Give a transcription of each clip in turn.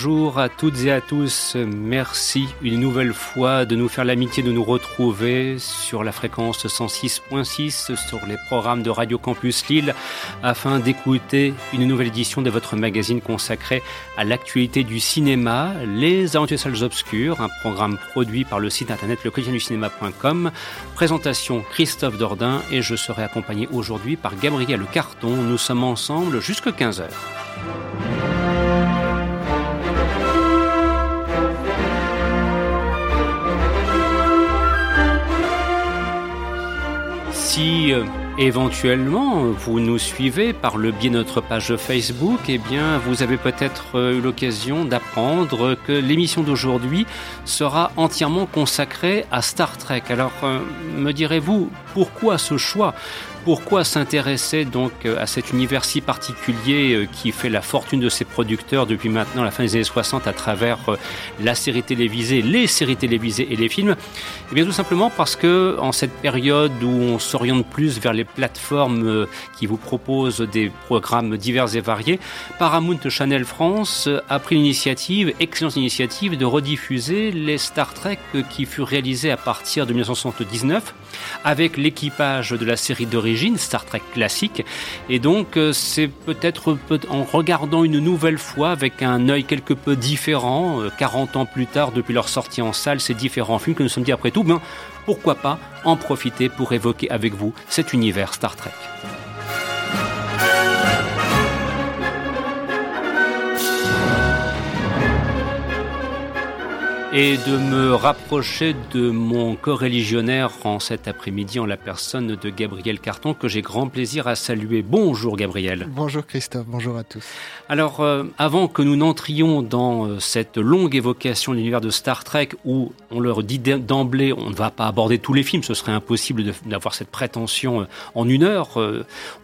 Bonjour à toutes et à tous. Merci une nouvelle fois de nous faire l'amitié de nous retrouver sur la fréquence 106.6 sur les programmes de Radio Campus Lille afin d'écouter une nouvelle édition de votre magazine consacré à l'actualité du cinéma, Les Aventures Salles Obscures, un programme produit par le site internet cinéma.com. Présentation Christophe Dordain et je serai accompagné aujourd'hui par Gabriel Carton. Nous sommes ensemble jusqu'à 15h. Si euh, éventuellement vous nous suivez par le biais de notre page Facebook, eh bien vous avez peut-être euh, eu l'occasion d'apprendre que l'émission d'aujourd'hui sera entièrement consacrée à Star Trek. Alors euh, me direz-vous pourquoi ce choix? Pourquoi s'intéresser donc euh, à cet univers si particulier euh, qui fait la fortune de ses producteurs depuis maintenant la fin des années 60 à travers euh, la série télévisée, les séries télévisées et les films? Eh bien tout simplement parce que en cette période où on s'oriente plus vers les plateformes qui vous proposent des programmes divers et variés, Paramount Channel France a pris l'initiative, excellente initiative, de rediffuser les Star Trek qui furent réalisés à partir de 1979 avec l'équipage de la série d'origine Star Trek classique. Et donc, euh, c'est peut-être en regardant une nouvelle fois avec un œil quelque peu différent, 40 euh, ans plus tard, depuis leur sortie en salle, ces différents films que nous sommes dit après tout, ben, pourquoi pas en profiter pour évoquer avec vous cet univers Star Trek. Et de me rapprocher de mon co-religionnaire en cet après-midi en la personne de Gabriel Carton que j'ai grand plaisir à saluer. Bonjour Gabriel. Bonjour Christophe, bonjour à tous. Alors euh, avant que nous n'entrions dans euh, cette longue évocation de l'univers de Star Trek où on leur dit d'emblée on ne va pas aborder tous les films, ce serait impossible d'avoir cette prétention euh, en une heure,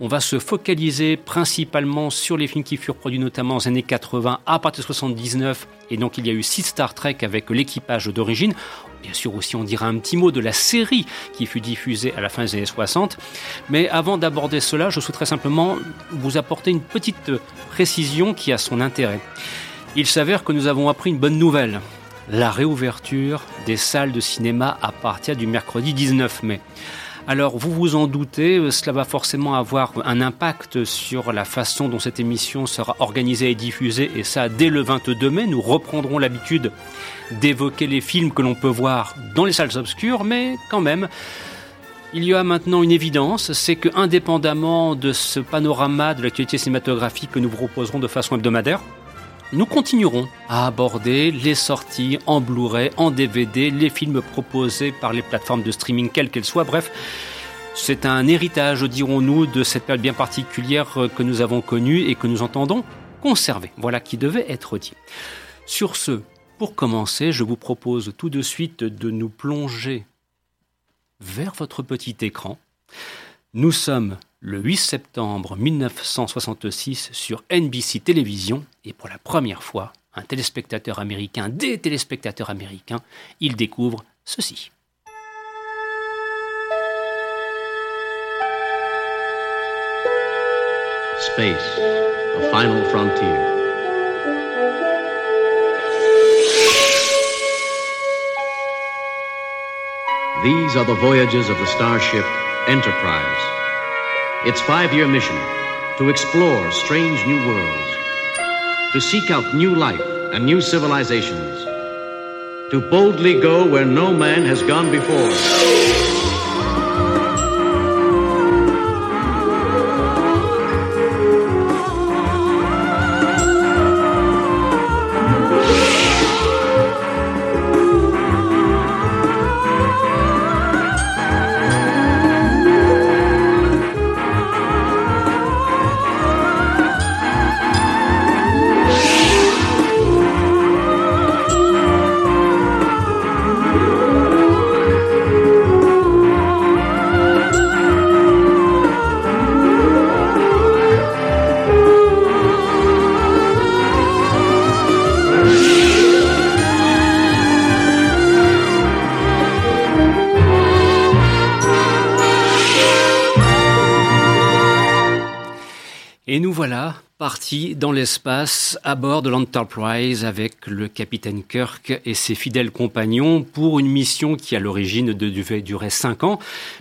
on va se focaliser principalement sur les films qui furent produits notamment aux années 80 à partir de 79 et donc il y a eu six Star Trek avec l'équipage d'origine. Bien sûr aussi on dira un petit mot de la série qui fut diffusée à la fin des années 60. Mais avant d'aborder cela, je souhaiterais simplement vous apporter une petite précision qui a son intérêt. Il s'avère que nous avons appris une bonne nouvelle. La réouverture des salles de cinéma à partir du mercredi 19 mai. Alors vous vous en doutez, euh, cela va forcément avoir un impact sur la façon dont cette émission sera organisée et diffusée, et ça dès le 22 mai. Nous reprendrons l'habitude d'évoquer les films que l'on peut voir dans les salles obscures, mais quand même, il y a maintenant une évidence, c'est que indépendamment de ce panorama de l'actualité cinématographique que nous vous proposerons de façon hebdomadaire, nous continuerons à aborder les sorties en Blu-ray, en DVD, les films proposés par les plateformes de streaming, quelles qu'elles soient. Bref, c'est un héritage, dirons-nous, de cette période bien particulière que nous avons connue et que nous entendons conserver. Voilà qui devait être dit. Sur ce, pour commencer, je vous propose tout de suite de nous plonger vers votre petit écran. Nous sommes le 8 septembre 1966 sur NBC Télévision et pour la première fois, un téléspectateur américain, des téléspectateurs américains, il découvre ceci. Space, the final frontier. These are the voyages of the starship Enterprise. Its five year mission to explore strange new worlds, to seek out new life and new civilizations, to boldly go where no man has gone before. Et nous voilà partis dans l'espace à bord de l'Enterprise avec le capitaine Kirk et ses fidèles compagnons pour une mission qui à l'origine devait durer cinq ans,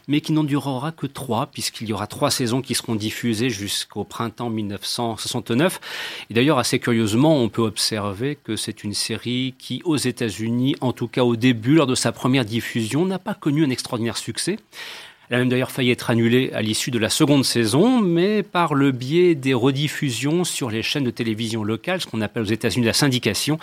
mais qui n'en durera que trois puisqu'il y aura trois saisons qui seront diffusées jusqu'au printemps 1969. Et d'ailleurs, assez curieusement, on peut observer que c'est une série qui, aux États-Unis, en tout cas au début, lors de sa première diffusion, n'a pas connu un extraordinaire succès. Elle a même d'ailleurs failli être annulée à l'issue de la seconde saison, mais par le biais des rediffusions sur les chaînes de télévision locales, ce qu'on appelle aux États-Unis la syndication,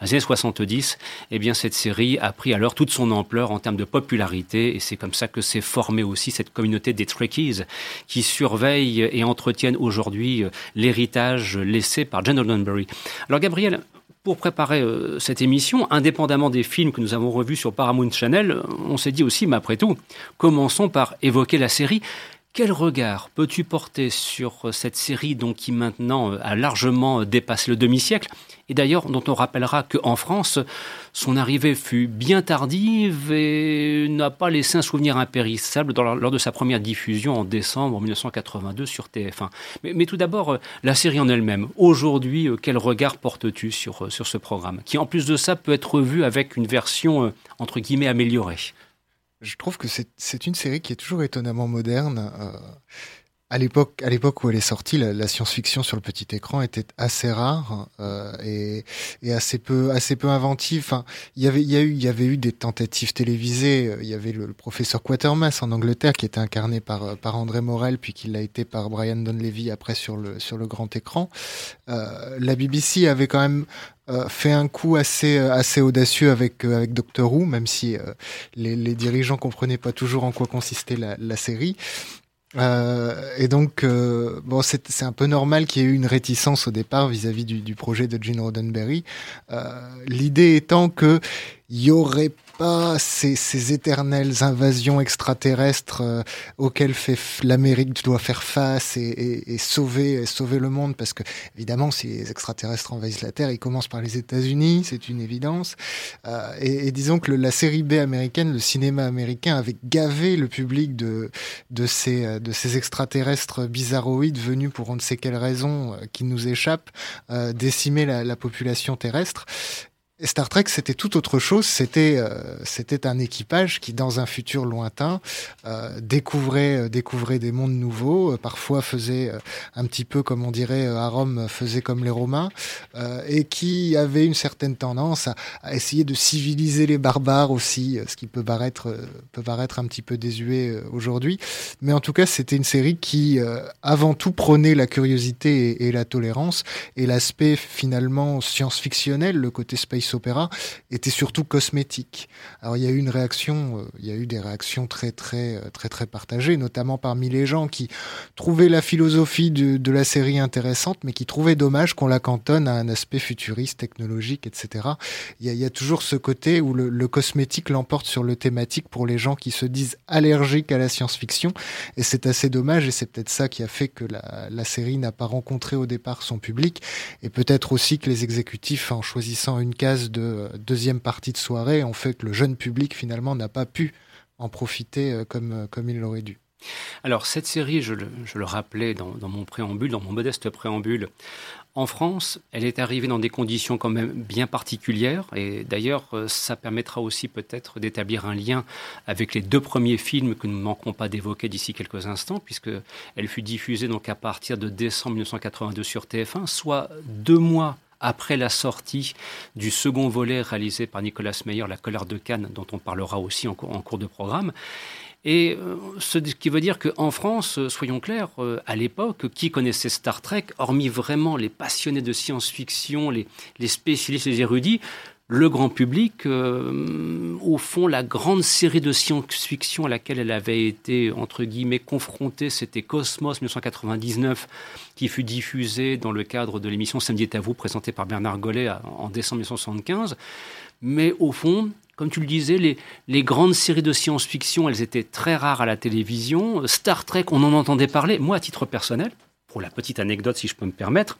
dans les années 70, eh bien cette série a pris alors toute son ampleur en termes de popularité, et c'est comme ça que s'est formée aussi cette communauté des Trekkies qui surveillent et entretiennent aujourd'hui euh, l'héritage laissé par John Roddenberry. Alors Gabriel, pour préparer euh, cette émission, indépendamment des films que nous avons revus sur Paramount Channel, on s'est dit aussi, mais après tout, commençons par évoquer la série quel regard peux-tu porter sur euh, cette série donc, qui maintenant euh, a largement dépassé le demi-siècle? Et d'ailleurs dont on rappellera qu'en France, son arrivée fut bien tardive et n'a pas laissé un souvenir impérissable lors de sa première diffusion en décembre 1982 sur TF1. Mais, tout d'abord, euh, la série en elle-même. Aujourd'hui, quel regard portes-tu sur, sur ce programme? Qui en plus de ça peut être vu avec une version entre guillemets améliorée je trouve que c'est une série qui est toujours étonnamment moderne. Euh, à l'époque, où elle est sortie, la, science-fiction sur le petit écran était assez rare euh, et, et, assez peu, assez peu inventive. Enfin, il y avait, y eu, y avait eu des tentatives télévisées. Il y avait le, professeur Quatermass en Angleterre qui était incarné par par André Morel, puis qui l'a été par Brian Donlevy après sur le sur le grand écran. Euh, la BBC avait quand même euh, fait un coup assez euh, assez audacieux avec euh, avec Doctor Who, même si les, les, dirigeants comprenaient pas toujours en quoi consistait la, la série. Euh, et donc, euh, bon, c'est un peu normal qu'il y ait eu une réticence au départ vis-à-vis du, du, projet de Gene Roddenberry. Euh, L'idée étant que il aurait pas ces, ces éternelles invasions extraterrestres euh, auxquelles fait l'Amérique doit faire face et, et, et, sauver sauver le monde? Parce que évidemment si les extraterrestres envahissent la Terre ils commencent par les États-Unis c'est une évidence. Euh, et, disons que le, la série B américaine le cinéma américain avait gavé le public de de ces de ces extraterrestres bizarroïdes venus pour on ne sait quelle raison euh, qui nous échappent euh, décimer la, la population terrestre Star Trek, c'était tout autre chose. C'était euh, c'était un équipage qui, dans un futur lointain, euh, découvrait euh, découvrait des mondes nouveaux. parfois faisait un petit peu comme on dirait à Rome, faisait comme les Romains, et qui avait une certaine tendance à, essayer de civiliser les barbares aussi, ce qui peut paraître peut paraître un petit peu désuet aujourd'hui. Mais en tout cas, c'était une série qui, avant tout, prônait la curiosité et, et la tolérance et l'aspect finalement science-fictionnel, le côté space opéra était surtout cosmétique. Alors il y a eu une réaction, euh, il y a eu des réactions très très euh, très très partagées, notamment parmi les gens qui trouvaient la philosophie de, la série intéressante, mais qui trouvaient dommage qu'on la cantonne à un aspect futuriste, technologique, etc. Il y a, toujours ce côté où le, le cosmétique l'emporte sur le thématique pour les gens qui se disent allergiques à la science-fiction, et c'est assez dommage, et c'est peut-être ça qui a fait que la, la série n'a pas rencontré au départ son public, et peut-être aussi que les exécutifs, en choisissant une case de deuxième partie de soirée ont fait que le jeune public finalement n'a pas pu en profiter euh, comme, euh, comme il l'aurait dû. Alors cette série, je le, rappelais dans, mon préambule, dans mon modeste préambule, en France, elle est arrivée dans des conditions quand même bien particulières et d'ailleurs euh, ça permettra aussi peut-être d'établir un lien avec les deux premiers films que nous ne manquerons pas d'évoquer d'ici quelques instants puisque elle fut diffusée donc à partir de décembre 1982 sur TF1, soit deux mois après la sortie du second volet réalisé par Nicolas Meyer, La colère de Cannes, dont on parlera aussi en, en cours de programme. Et euh, ce qui veut dire qu'en France, euh, soyons clairs, euh, à l'époque, qui connaissait Star Trek, hormis vraiment les passionnés de science-fiction, les, les spécialistes, les érudits, le grand public, euh, au fond, la grande série de science-fiction à laquelle elle avait été, entre guillemets, confrontée, c'était Cosmos 1999, qui fut diffusée dans le cadre de l'émission Samedi est à vous, présentée par Bernard Gollet en décembre 1975. Mais au fond, comme tu le disais, les grandes séries de science-fiction, elles étaient très rares à la télévision. Star Trek, on en entendait parler. Moi, à titre personnel, pour la petite anecdote, si je peux me permettre,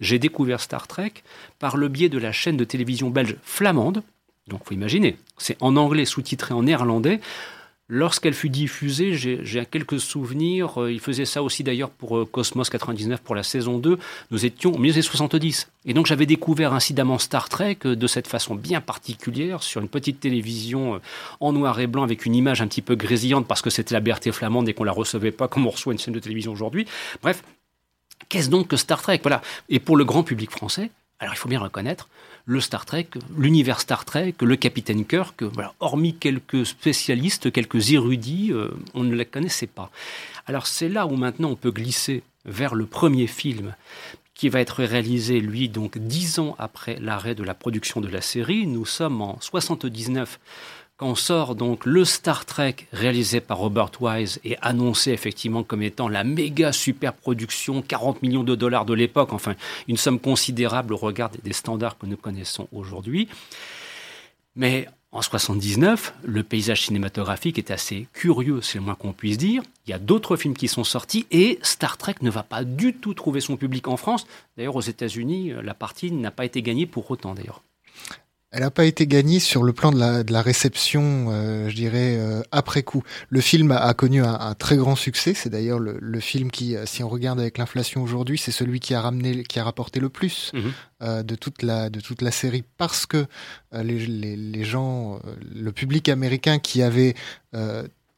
j'ai découvert Star Trek par le biais de la chaîne de télévision belge flamande. Donc, faut imaginer, c'est en anglais sous-titré en néerlandais. Lorsqu'elle fut diffusée, j'ai quelques souvenirs. Euh, il faisait ça aussi d'ailleurs pour euh, Cosmos 99 pour la saison 2. Nous étions des 70. Et donc j'avais découvert incidemment Star Trek euh, de cette façon bien particulière sur une petite télévision en noir et blanc avec une image un petit peu grésillante parce que c'était la BRT flamande et qu'on la recevait pas comme on reçoit une chaîne de télévision aujourd'hui. Bref, qu'est-ce donc que Star Trek? Voilà. Et pour le grand public français, alors il faut bien reconnaître, le Star Trek, l'univers Star Trek, le Capitaine Kirk, hormis quelques spécialistes, quelques érudits, euh, on ne les connaissait pas. Alors c'est là où maintenant on peut glisser vers le premier film qui va être réalisé, lui, donc dix ans après l'arrêt de la production de la série. Nous sommes en 79 quand sort donc le Star Trek réalisé par Robert Wise et annoncé effectivement comme étant la méga super production, 40 millions de dollars de l'époque, enfin une somme considérable au regard des standards que nous connaissons aujourd'hui. Mais en 79, le paysage cinématographique est assez curieux, c'est le moins qu'on puisse dire. Il y a d'autres films qui sont sortis et Star Trek ne va pas du tout trouver son public en France. D'ailleurs, aux États-Unis, la partie n'a pas été gagnée pour autant d'ailleurs. Elle n'a pas été gagnée sur le plan de la, de la réception, euh, je dirais, euh, après coup. Le film a, connu un, très grand succès. C'est d'ailleurs le, le, film qui, euh, si on regarde avec l'inflation aujourd'hui, c'est celui qui a ramené, qui a rapporté le plus mhm. de toute la de toute la série parce que les, les, les, gens, le public américain qui avait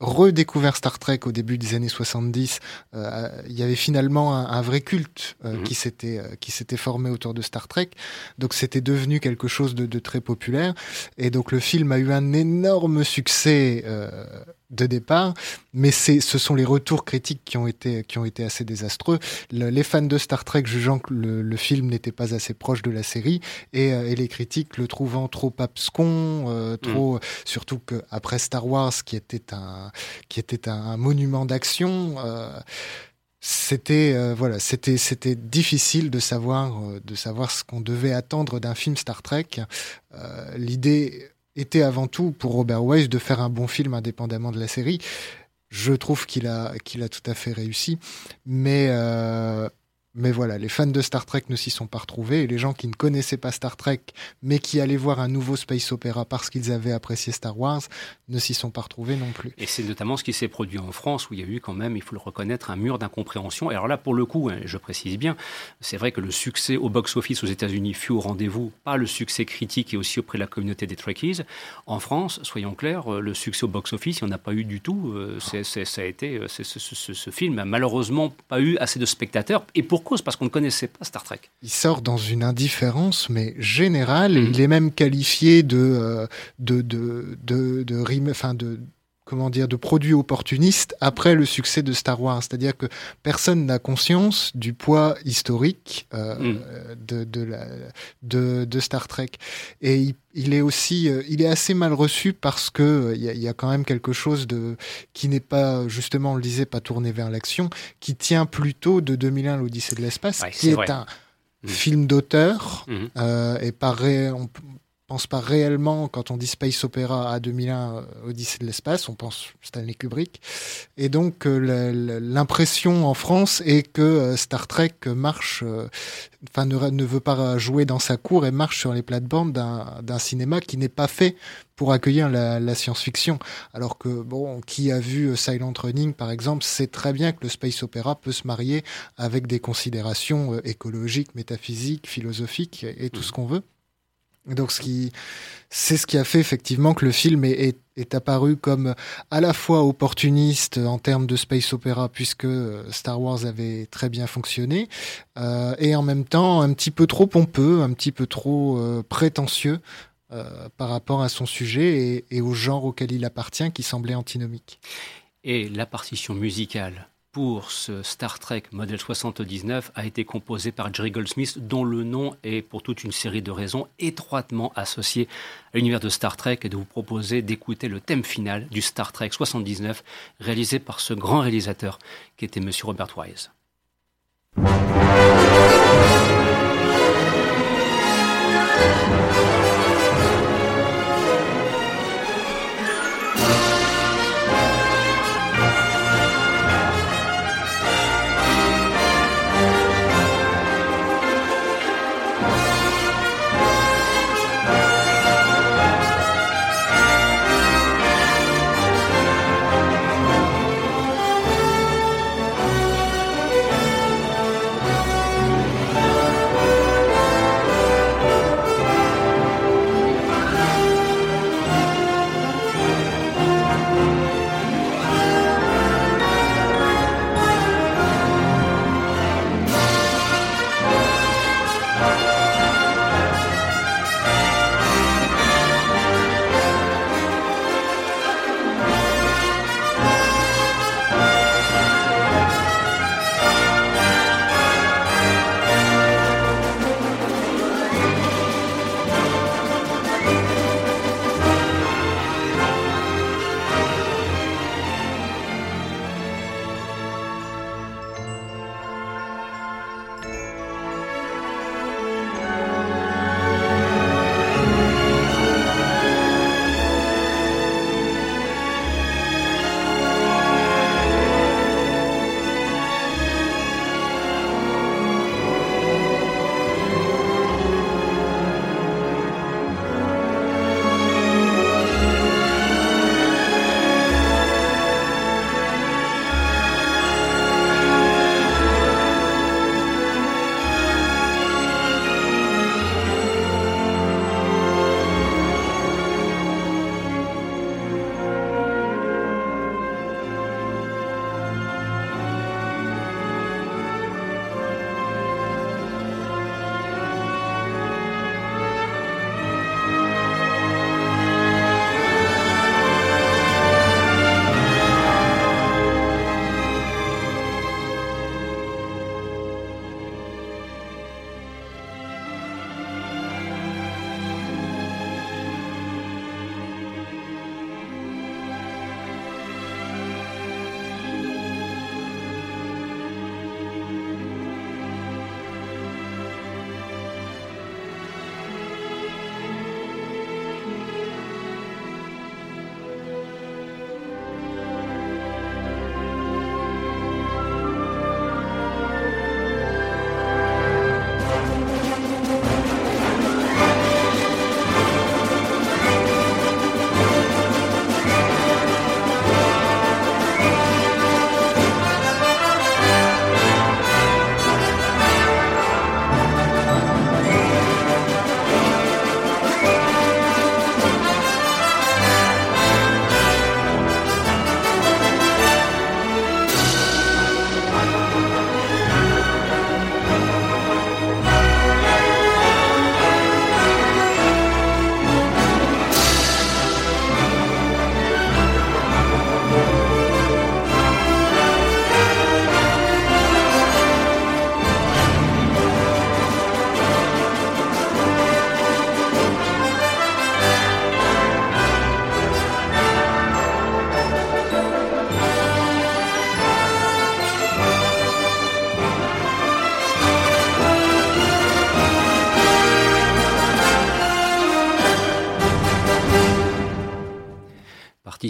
redécouvert Star Trek au début des années 70, euh, il y avait finalement un, vrai culte euh, mhm. qui s'était euh, qui s'était formé autour de Star Trek. Donc c'était devenu quelque chose de, de, très populaire. Et donc le film a eu un énorme succès de départ, mais c'est, ce sont les retours critiques qui ont été, qui ont été assez désastreux. les fans de Star Trek jugeant que le, film n'était pas assez proche de la série et, euh, et les critiques le trouvant trop abscon, euh, trop, mm. surtout que après Star Wars, qui était un, qui était un, monument d'action. Euh, c'était voilà, c'était c'était difficile de savoir de savoir ce qu'on devait attendre d'un film Star Trek. L'idée était avant tout pour Robert Wise de faire un bon film indépendamment de la série. Je trouve qu'il a, qu'il a tout à fait réussi. Mais euh, mais voilà, les fans de Star Trek ne s'y sont pas retrouvés et les gens qui ne connaissaient pas Star Trek mais qui allaient voir un nouveau space opéra parce qu'ils avaient apprécié Star Wars ne s'y sont pas retrouvés non plus. Et c'est notamment ce qui s'est produit en France où il y a eu quand même, il faut le reconnaître, un mur d'incompréhension. Et alors là, pour le coup, hein, je précise bien, c'est vrai que le succès au box-office aux États-Unis fut au rendez-vous, pas le succès critique et aussi auprès de la communauté des Trekkies. En France, soyons clairs, euh, le succès au box-office, il n'y en a pas eu du tout. Euh, ça a été, euh, ce, ce, film n'a malheureusement pas eu assez de spectateurs. Et pour cause, parce qu'on ne connaissait pas Star Trek. Il sort dans une indifférence, mais générale, et mm. il est même qualifié de, euh, de, de, de, de, rime, enfin de comment dire, de produits opportunistes après le succès de Star Wars. C'est-à-dire que personne n'a conscience du poids historique euh, mm. de, de, la, de, de, Star Trek. Et il, il, est aussi, euh, il est assez mal reçu parce que euh, il y, a, y, a, quand même quelque chose de qui n'est pas justement, on le disait, pas tourné vers l'action, qui tient plutôt de 2001 l'Odyssée de l'espace, qui est, un mm. film d'auteur mm. et par on, pense pas réellement, quand on dit Space Opera à 2001, euh, Odyssée de l'espace, on pense Stanley Kubrick. Et donc euh, l'impression en France est que euh, Star Trek marche, enfin ne, ne, veut pas jouer dans sa cour et marche sur les plates-bandes d'un cinéma qui n'est pas fait pour accueillir la, la science-fiction. Alors que, bon, qui a vu Silent Running, par exemple, sait très bien que le space opéra peut se marier avec des considérations écologiques, métaphysiques, philosophiques et tout mmh. ce qu'on veut. Donc, c'est ce qui a fait effectivement que le film est, apparu comme à la fois opportuniste en termes de space opéra puisque Star Wars avait très bien fonctionné, euh, et en même temps un petit peu trop pompeux, un petit peu trop euh, prétentieux euh, par rapport à son sujet et, et au genre auquel il appartient, qui semblait antinomique. Et la partition musicale pour ce Star Trek modèle 79 a été composé par Jerry Goldsmith, dont le nom est, pour toute une série de raisons, étroitement associé à l'univers de Star Trek et de vous proposer d'écouter le thème final du Star Trek 79, réalisé par ce grand réalisateur qui était Monsieur Robert Wise.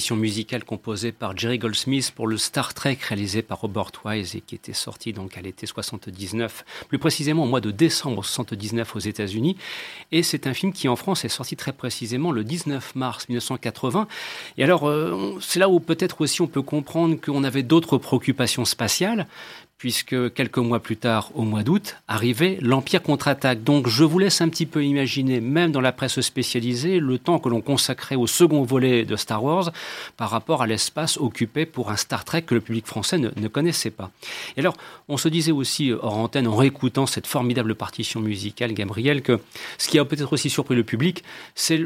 Partition musicale composée par Jerry Goldsmith pour le Star Trek réalisé par Robert Wise et qui était sorti donc à l'été 79, plus précisément au mois de décembre 79 aux États-Unis. Et c'est un film qui en France est sorti très précisément le 19 mars 1980. Et alors, euh, c'est là où peut-être aussi on peut comprendre qu'on avait d'autres préoccupations spatiales, puisque quelques mois plus tard, au mois d'août, arrivait l'Empire contre-attaque. Donc je vous laisse un petit peu imaginer, même dans la presse spécialisée, le temps que l'on consacrait au second volet de Star Wars par rapport à l'espace occupé pour un Star Trek que le public français ne, connaissait pas. Et alors, on se disait aussi hors antenne, en réécoutant cette formidable partition musicale, Gabriel, que ce qui a peut-être aussi surpris le public, c'est,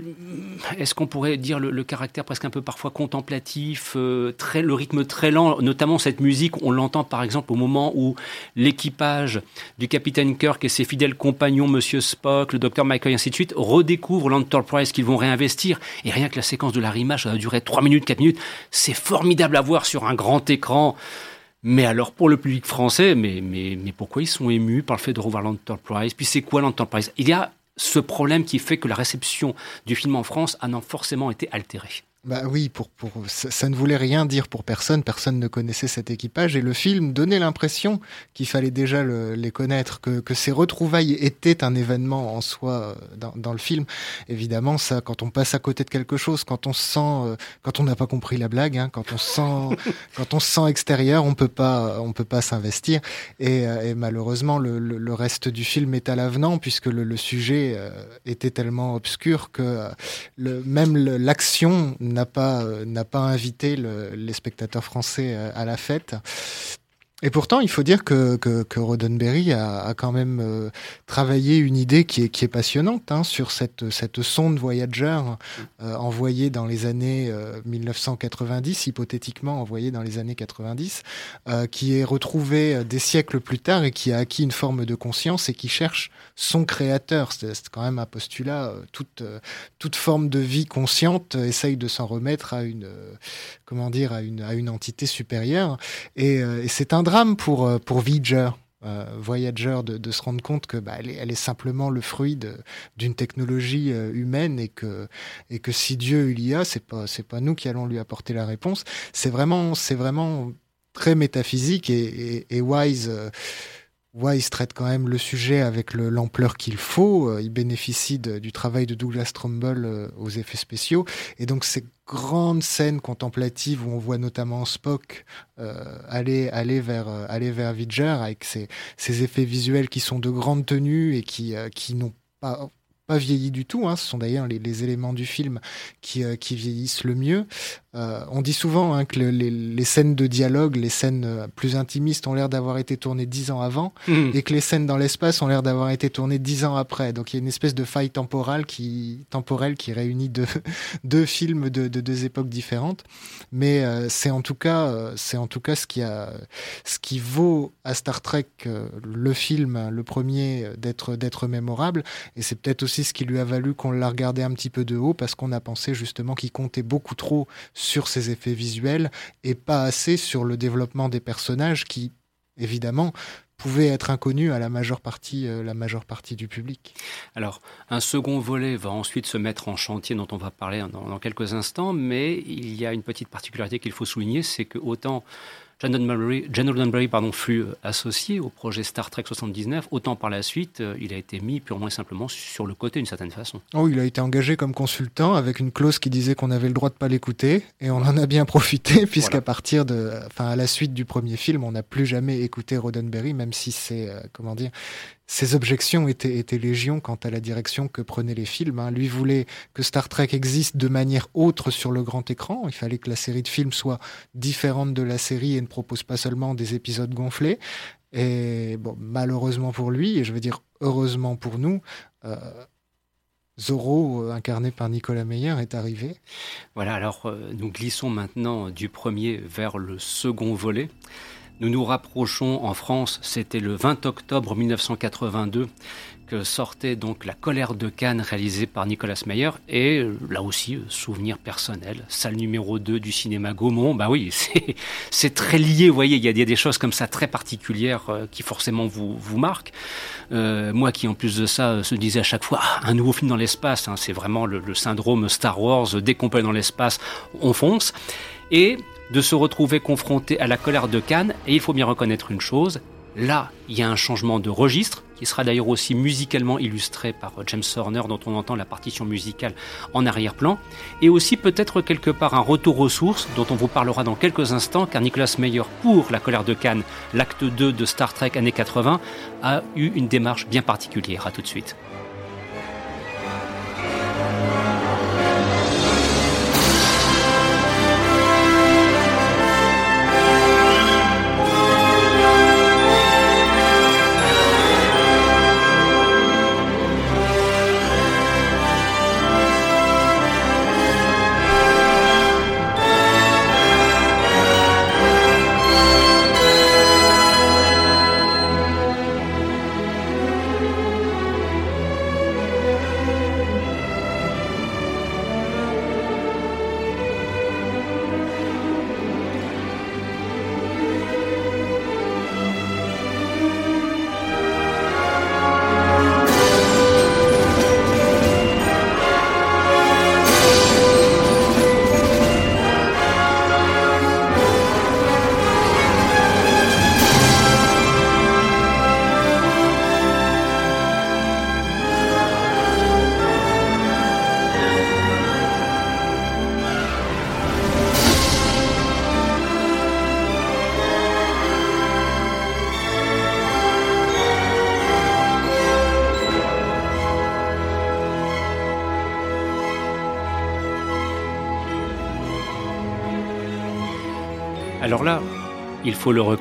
est-ce qu'on pourrait dire le, caractère presque un peu parfois contemplatif, euh, très, le rythme très lent, notamment cette musique, on l'entend par exemple au moment où l'équipage du capitaine Kirk et ses fidèles compagnons, Monsieur Spock, le docteur Michael et ainsi de suite, redécouvrent l'Enterprise qu'ils vont réinvestir. Et rien que la séquence de la rimage, ça va durer 3 minutes, 4 minutes. C'est formidable à voir sur un grand écran. Mais alors, pour le public français, mais, mais, mais pourquoi ils sont émus par le fait de revoir l'Enterprise? Puis c'est quoi l'Enterprise? Il y a ce problème qui fait que la réception du film en France a non forcément été altérée. Bah oui, pour, pour, ça, ne voulait rien dire pour personne, personne ne connaissait cet équipage et le film donnait l'impression qu'il fallait déjà le, les connaître, que, que ces retrouvailles étaient un événement en soi euh, dans, dans, le film. Évidemment, ça, quand on passe à côté de quelque chose, quand on se sent, euh, quand on n'a pas compris la blague, hein, quand on se sent, quand on se sent extérieur, on peut pas, on peut pas s'investir. Et, euh, et, malheureusement, le, le, reste du film est à l'avenant puisque le, le sujet était tellement obscur que le, même l'action n'a pas, euh, n'a pas invité les spectateurs français euh, à la fête. Et pourtant, il faut dire que, que, que Roddenberry a, quand même euh, travaillé une idée qui est, qui est passionnante hein, sur cette, cette sonde Voyager euh, envoyée dans les années 1990, hypothétiquement envoyée dans les années 90, euh, qui est retrouvée des siècles plus tard et qui a acquis une forme de conscience et qui cherche son créateur. C'est quand même un postulat. toute, toute forme de vie consciente essaye de s'en remettre à une, comment dire, à une, à une entité supérieure. Et c'est un drame pour, euh, pour Voyager. Euh, Voyager de, se rendre compte que bah, elle, est, simplement le fruit d'une technologie euh, humaine et que et que si Dieu il y a c'est pas pas nous qui allons lui apporter la réponse c'est vraiment c'est vraiment très métaphysique et, Wise Wise traite quand même le sujet avec l'ampleur qu'il faut. Euh, il bénéficie du travail de Douglas Trumbull euh, aux effets spéciaux. Et donc ces grandes scènes contemplatives où on voit notamment Spock euh, aller, vers, aller vers Vidger avec ses, effets visuels qui sont de grande tenue et qui n'ont pas pas vieilli du tout. Hein. Ce sont d'ailleurs les, les, éléments du film qui, euh, qui vieillissent le mieux. Euh, on dit souvent hein, que le, les, les, scènes de dialogue, les scènes euh, plus intimistes ont l'air d'avoir été tournées dix ans avant mmh. et que les scènes dans l'espace ont l'air d'avoir été tournées dix ans après. Donc il y a une espèce de faille qui, temporelle qui réunit deux, deux films de, de, deux époques différentes. Mais euh, c'est en tout cas, c'est en tout cas ce qui a, ce qui vaut à Star Trek le film, le premier, d'être d'être mémorable. Et c'est peut-être aussi ce qui lui a valu qu'on l'a regardé un petit peu de haut parce qu'on a pensé justement qu'il comptait beaucoup trop sur ses effets visuels et pas assez sur le développement des personnages qui, évidemment, pouvaient être inconnus à la majeure partie, euh, la majeure partie du public. Alors, un second volet va ensuite se mettre en chantier, dont on va parler dans, dans quelques instants, mais il y a une petite particularité qu'il faut souligner, c'est que autant John Roddenberry, pardon, fut euh, associé au projet Star Trek 79, autant par la suite, euh, il a été mis purement et simplement sur le côté d'une certaine façon. Oh, il a été engagé comme consultant avec une clause qui disait qu'on avait le droit de pas l'écouter, et on en a bien profité puisqu'à voilà. partir de, enfin, à la suite du premier film, on n'a plus jamais écouté Roddenberry, même si c'est, euh, comment dire, ses objections étaient, étaient légion quant à la direction que prenaient les films. Hein. Lui voulait que Star Trek existe de manière autre sur le grand écran. Il fallait que la série de films soit différente de la série et ne propose pas seulement des épisodes gonflés. Et bon, malheureusement pour lui, et je veux dire heureusement pour nous, euh, Zorro, incarné par Nicolas Meyer, est arrivé. Voilà, alors euh, nous glissons maintenant du premier vers le second volet. Nous nous rapprochons en France, c'était le 20 octobre 1982 que sortait donc La colère de Cannes réalisée par Nicolas Meyer et euh, là aussi euh, souvenir personnel, salle numéro 2 du cinéma Gaumont. Bah oui, c'est très lié, vous voyez, il y, a, des choses comme ça très particulières euh, qui forcément vous, vous marquent. moi qui en plus de ça se disais à chaque fois ah, un nouveau film dans l'espace, hein, c'est vraiment le, le, syndrome Star Wars, dès qu'on peut aller dans l'espace, on fonce. Et de se retrouver confronté à la colère de Cannes, et il faut bien reconnaître une chose, Là, il y a un changement de registre, qui sera d'ailleurs aussi musicalement illustré par James Horner, dont on entend la partition musicale en arrière-plan, et aussi peut-être quelque part un retour aux sources, dont on vous parlera dans quelques instants, car Nicolas Meyer, pour La colère de Cannes, l'acte 2 de Star Trek années 80, a eu une démarche bien particulière. À tout de suite.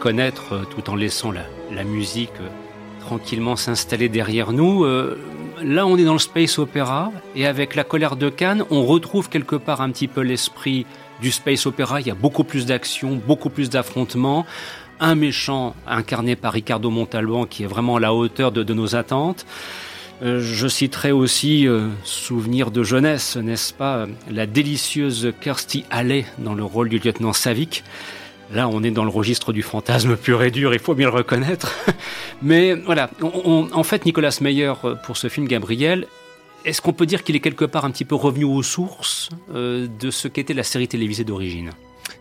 Reconnaître euh, tout en laissant la, musique euh, tranquillement s'installer derrière nous. Euh, là, on est dans le space opéra et avec la colère de Cannes, on retrouve quelque part un petit peu l'esprit du space opéra. Il y a beaucoup plus d'action, beaucoup plus d'affrontements. Un méchant incarné par Ricardo Montalban qui est vraiment à la hauteur de, nos attentes. je citerai aussi souvenir de jeunesse, n'est-ce pas, la délicieuse Kirstie Alley dans le rôle du lieutenant Savick. Là, on est dans le registre du fantasme pur et dur, il faut bien le reconnaître. Mais voilà, en fait, Nicolas Meyer, euh, pour ce film Gabriel, est-ce qu'on peut dire qu'il est quelque part un petit peu revenu aux sources euh, de ce qu'était la série télévisée d'origine?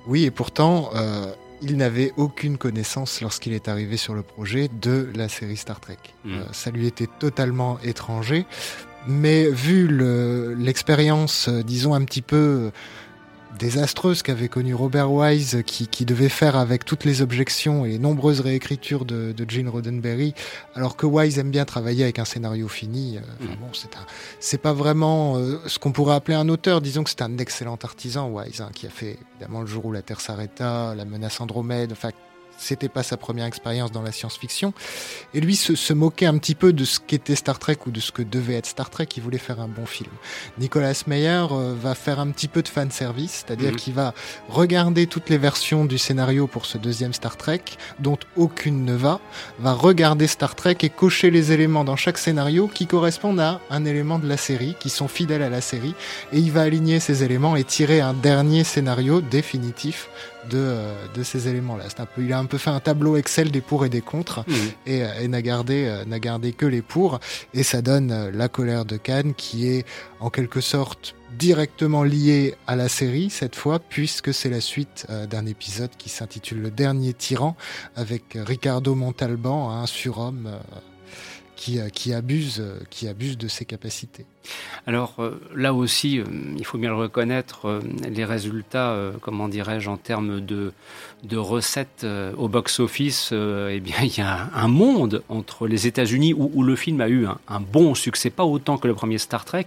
Oui, et pourtant, euh, il n'avait aucune connaissance lorsqu'il est arrivé sur le projet de la série Star Trek. Hmm. ça lui était totalement étranger. Mais vu l'expérience, disons, un petit peu désastreuse qu'avait connue Robert Wise, qui, qui, devait faire avec toutes les objections et les nombreuses réécritures de, de, Gene Roddenberry, alors que Wise aime bien travailler avec un scénario fini. Euh, mm. bon, c'est c'est pas vraiment euh, ce qu'on pourrait appeler un auteur. Disons que c'est un excellent artisan, Wise, hein, qui a fait évidemment le jour où la Terre s'arrêta, la menace Andromède, enfin c'était pas sa première expérience dans la science-fiction. Et lui se, se, moquait un petit peu de ce qu'était Star Trek ou de ce que devait être Star Trek. Il voulait faire un bon film. Nicolas Meyer euh, va faire un petit peu de fan service, c'est-à-dire mhm. qu'il va regarder toutes les versions du scénario pour ce deuxième Star Trek, dont aucune ne va, va regarder Star Trek et cocher les éléments dans chaque scénario qui correspondent à un élément de la série, qui sont fidèles à la série, et il va aligner ces éléments et tirer un dernier scénario définitif de, euh, de ces éléments-là. Il a un peu fait un tableau Excel des pour et des contre mmh. et, euh, et n'a gardé, euh, n'a gardé que les pour et ça donne la colère de Cannes qui est en quelque sorte directement liée à la série cette fois puisque c'est la suite d'un épisode qui s'intitule Le dernier tyran avec Ricardo Montalban, un surhomme qui, abuse, qui abuse de ses capacités. Alors euh, là aussi, euh, il faut bien le reconnaître, euh, les résultats, comment dirais-je, en termes de, de recettes au box-office, eh bien, il y a un monde entre les États-Unis où, le film a eu un, bon succès, pas autant que le premier Star Trek,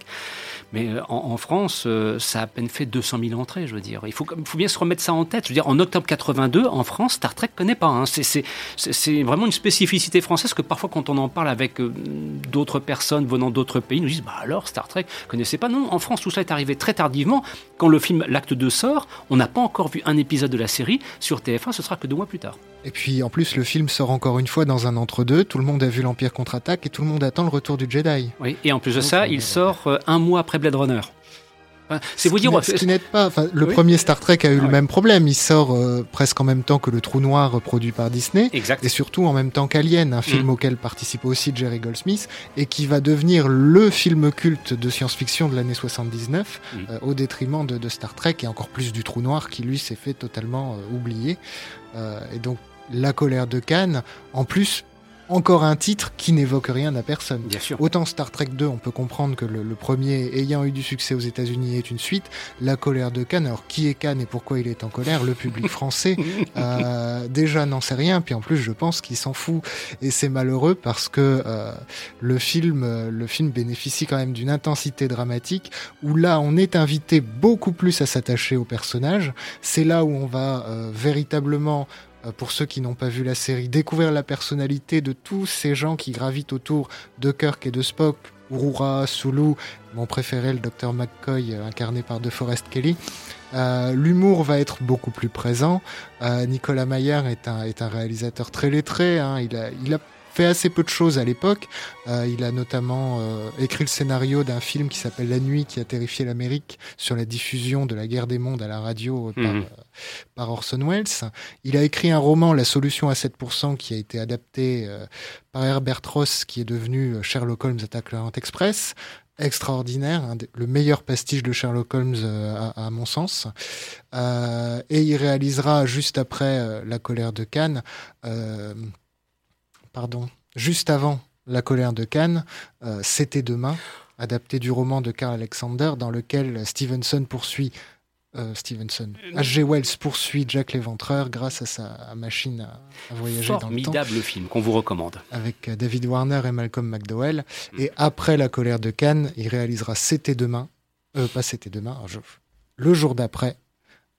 mais en, France, ça a à peine fait 200 000 entrées, je veux dire. Il faut, faut, bien se remettre ça en tête. Je veux dire, en octobre 82, en France, Star Trek connaît pas. Hein. C'est vraiment une spécificité française que parfois, quand on en parle avec d'autres personnes venant d'autres pays, nous disent, bah alors, Star Trek, connaissez pas? Non, en France, tout ça est arrivé très tardivement. Quand le film L'acte 2 sort, on n'a pas encore vu un épisode de la série. Sur TF1, ce sera que deux mois plus tard. Et puis en plus, le film sort encore une fois dans un entre-deux. Tout le monde a vu l'Empire contre-attaque et tout le monde attend le retour du Jedi. Oui, et en plus de ça, il sort euh, un mois après Blade Runner. Enfin, c'est vous dire. ce qui n'aide pas. Enfin, le Oui. premier Star Trek a eu Ah le même problème. Il sort euh, presque en même temps que le Trou Noir produit par Disney. Exact. Et surtout en même temps qu'Alien, un film Mm. auquel participe aussi Jerry Goldsmith, et qui va devenir le film culte de science-fiction de l'année 79, Mm. euh, au détriment de, de Star Trek, et encore plus du Trou Noir, qui lui s'est fait totalement euh, oublier. Et donc, La colère de Cannes, en plus, encore un titre qui n'évoque rien à personne. Bien sûr. Autant Star Trek 2, on peut comprendre que le, le premier ayant eu du succès aux États-Unis est une suite. La colère de Cannes, alors qui est Cannes et pourquoi il est en colère? Le public français euh, déjà n'en sait rien. Puis en plus, je pense qu'il s'en fout et c'est malheureux parce que euh, le film, euh, le film bénéficie quand même d'une intensité dramatique où là, on est invité beaucoup plus à s'attacher au personnage. C'est là où on va euh, véritablement pour ceux qui n'ont pas vu la série, découvrir la personnalité de tous ces gens qui gravitent autour de Kirk et de Spock, Uhura, Sulu, mon préféré, le Dr McCoy, euh, incarné par DeForest Kelly. Euh, L'humour va être beaucoup plus présent. Euh, Nicolas Mayer est un, réalisateur très lettré. hein. Il a fait assez peu de choses à l'époque. Euh, il a notamment euh, écrit le scénario d'un film qui s'appelle La Nuit qui a terrifié l'Amérique sur la diffusion de la guerre des mondes à la radio euh, par, Mhm. par Orson Welles. Il a écrit un roman, La solution à 7%, qui a été adapté par Herbert Ross, qui est devenu Sherlock Holmes Attaque l'Orient Express. Extraordinaire, le meilleur pastiche de Sherlock Holmes euh, à, à mon sens. Euh, et il réalisera juste après euh, La colère de Cannes, pardon, juste avant La colère de Cannes, euh, C'était demain, adapté du roman de Carl Alexander, dans lequel Stevenson poursuit euh, Stevenson. H.G. Wells poursuit Jack l'Éventreur grâce à sa machine à, à voyager dans le temps Formidable film qu'on vous recommande. avec euh, David Warner et Malcolm McDowell. Mm. Et après La colère de Cannes, il réalisera C'était demain, euh, pas C'était demain, je- le jour d'après,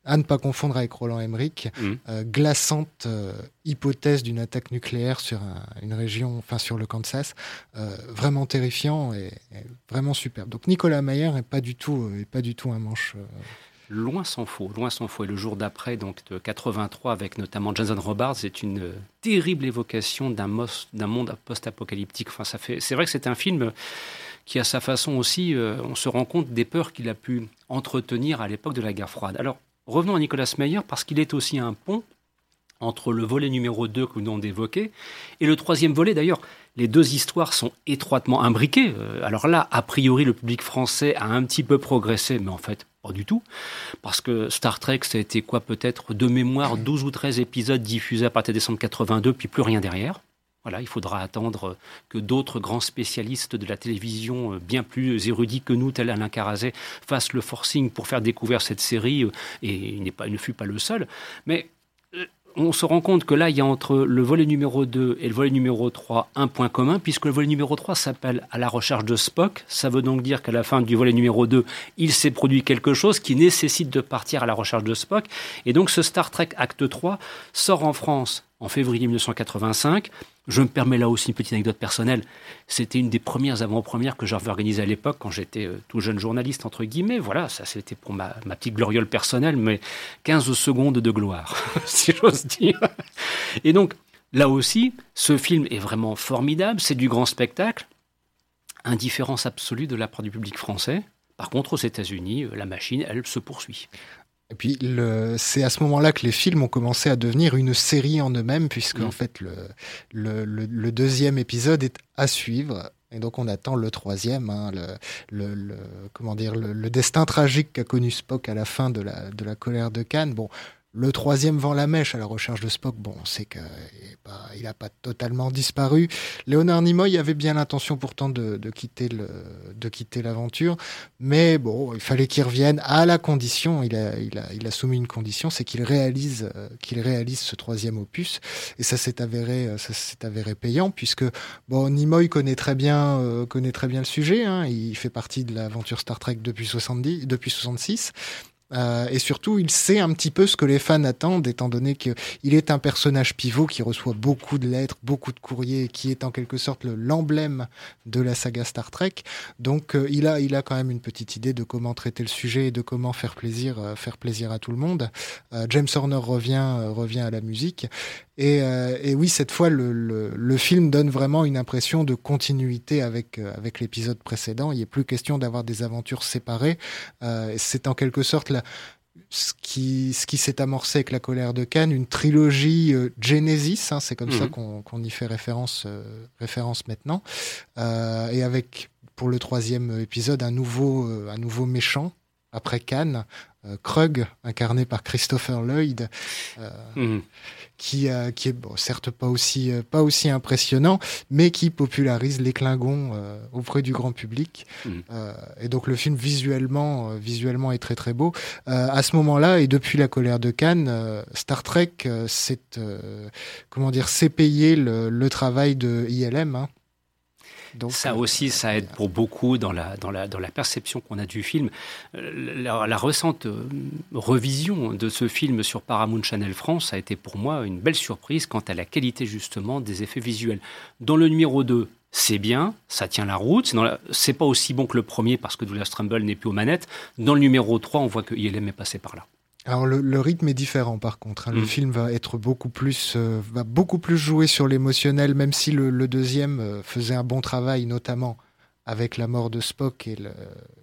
à ne pas confondre avec Roland Emmerich, Mm. euh, glaçante euh, hypothèse d'une attaque nucléaire sur un- une région, enfin sur le Kansas, euh, vraiment terrifiant et, et vraiment superbe. Donc Nicolas Mayer est pas du tout, est pas du tout un manche. Loin s'en faut, loin s'en faut. Et le jour d'après, donc de 83, avec notamment Jason Robards, c'est une terrible évocation d'un monde post-apocalyptique. Enfin, ça fait. C'est vrai que c'est un film qui, à sa façon aussi, on se rend compte des peurs qu'il a pu entretenir à l'époque de la guerre froide. Alors, revenons à Nicolas Meyer parce qu'il est aussi un pont entre le volet numéro 2 que nous venons d'évoquer et le troisième volet. D'ailleurs, les deux histoires sont étroitement imbriquées. Euh, Alors là, a priori, le public français a un petit peu progressé, mais en fait, pas du tout. Parce que Star Trek, ça a été quoi peut-être de mémoire 12 ou 13 épisodes diffusés à partir de décembre 82, puis plus rien derrière. Voilà, il faudra attendre que d'autres grands spécialistes de la télévision, euh, bien plus érudits que nous, tels Alain Carazet, fassent le forcing pour faire découvrir cette série, euh, et il, pas, ne fut pas le seul. Mais euh, on se rend compte que là, il y a entre le volet numéro 2 et le volet numéro 3 un point commun, puisque le volet numéro 3 s'appelle À la recherche de Spock. Ça veut donc dire qu'à la fin du volet numéro 2, il s'est produit quelque chose qui nécessite de partir à la recherche de Spock. Et donc ce Star Trek Acte 3 sort en France en février 1985. Je me permets là aussi une petite anecdote personnelle. C'était une des premières avant-premières que j'avais organisées à l'époque quand j'étais euh, tout jeune journaliste, entre guillemets. Voilà, ça c'était pour ma, petite gloriole personnelle, mais 15 secondes de gloire, si j'ose dire. Et donc, là aussi, ce film est vraiment formidable, c'est du grand spectacle. Indifférence absolue de la part du public français. Par contre, aux États-Unis, euh, la machine, elle, se poursuit. Et puis, le- c'est à ce moment-là que les films ont commencé à devenir une série en eux-mêmes, puisque Mm. en fait, le, le, le- le deuxième épisode est à suivre. Et donc, on attend le troisième, hein, le, le, le- comment dire, le, le destin tragique qu'a connu Spock à la fin de la, de la colère de Cannes. Bon, le troisième vend la mèche à la recherche de Spock. Bon, on sait qu'il n'a pas totalement disparu. Léonard Nimoy avait bien l'intention pourtant de, quitter l'aventure, mais bon, il fallait qu'il revienne à la condition. Il a, il a, il a soumis une condition, c'est qu'il réalise, euh, qu'il réalise ce troisième opus, et ça s'est avéré, euh, ça s'est avéré payant puisque bon, Nimoy connaît très bien, euh, connaît très bien le sujet. hein. il fait partie de l'aventure Star Trek depuis 70, depuis 66. Euh, et surtout, il sait un petit peu ce que les fans attendent, étant donné qu'il est un personnage pivot qui reçoit beaucoup de lettres, beaucoup de courriers, qui est en quelque sorte l'emblème de la saga Star Trek. Donc, euh, il a, il a quand même une petite idée de comment traiter le sujet et de comment faire plaisir, euh, faire plaisir à tout le monde. James Horner revient, revient à la musique. Et, et oui, cette fois, le, le, le, film donne vraiment une impression de continuité avec, avec l'épisode précédent. Il n'est plus question d'avoir des aventures séparées. C'est en quelque sorte ce qui, ce qui s'est amorcé avec la colère de Cannes, une trilogie euh, Genesis, hein, c'est comme ça mhm. qu'on y fait référence, euh, référence maintenant, euh, et avec pour le troisième épisode un nouveau, un nouveau méchant après Cannes, Krug, incarné par Christopher Lloyd. Mhm qui, euh, qui est bon, certes pas aussi, euh, pas aussi impressionnant, mais qui popularise les Klingons euh, auprès du grand public. Mm. et donc le film visuellement, visuellement est très très beau. à ce moment-là et depuis la colère de Cannes, Star Trek, c'est comment dire, c'est payer le, le, travail de ILM. Hein, ça euh, aussi, ça aide pour beaucoup dans la, dans la, dans la perception qu'on a du film. Euh, la, la récente euh, revision de ce film sur Paramount Channel France a été pour moi une belle surprise quant à la qualité justement des effets visuels. Dans le numéro 2, c'est bien, ça tient la route. C'est pas aussi bon que le premier parce que Douglas Trumbull n'est plus aux manettes. Dans le numéro 3, on voit que ILM est passé par là. Alors le, rythme est différent par contre. Hein. Le mm. film va être beaucoup plus, euh, va beaucoup plus jouer sur l'émotionnel, même si le, deuxième euh, faisait un bon travail, notamment avec la mort de Spock et,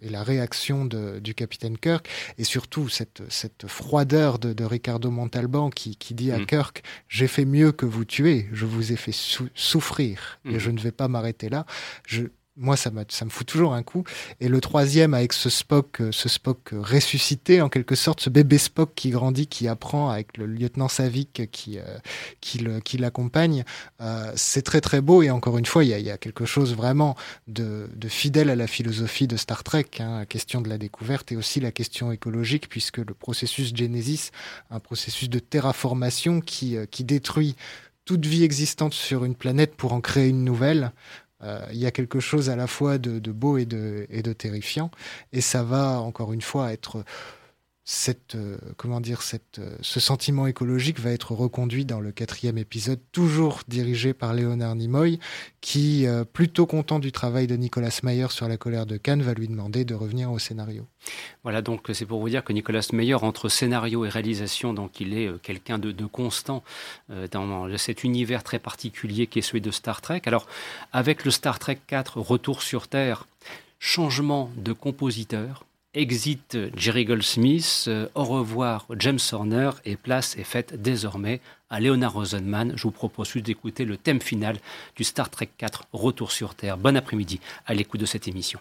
la réaction du capitaine Kirk, et surtout cette, froideur de, Ricardo Montalban qui, dit à mm. Kirk j'ai fait mieux que vous tuer, je vous ai fait souffrir et mm. je ne vais pas m'arrêter là. Je, moi, ça, ça me fout toujours un coup. Et le troisième, avec ce Spock, euh, ce Spock ressuscité, en quelque sorte, ce bébé Spock qui grandit, qui apprend avec le lieutenant Savick qui, euh, qui l'accompagne, euh, c'est très très beau. Et encore une fois, il y a, y a, quelque chose vraiment de, de, fidèle à la philosophie de Star Trek, hein, la question de la découverte et aussi la question écologique, puisque le processus Genesis, un processus de terraformation qui, euh, qui détruit toute vie existante sur une planète pour en créer une nouvelle, euh, il y a quelque chose à la fois de, beau et de, et de terrifiant. Et ça va, encore une fois, être cette, euh, comment dire, cette, euh, ce sentiment écologique va être reconduit dans le quatrième épisode, toujours dirigé par Léonard Nimoy, qui, euh, plutôt content du travail de Nicolas Meyer sur la colère de Cannes, va lui demander de revenir au scénario. Voilà, donc c'est pour vous dire que Nicolas Meyer, entre scénario et réalisation, donc il est quelqu'un de, de, constant dans cet univers très particulier qui est celui de Star Trek. Alors, avec le Star Trek 4, Retour sur Terre, changement de compositeur, Exit Jerry Goldsmith, euh, au revoir James Horner et place est faite désormais à Leonard Rosenman. Je vous propose juste d'écouter le thème final du Star Trek 4 Retour sur Terre. Bon après-midi à l'écoute de cette émission.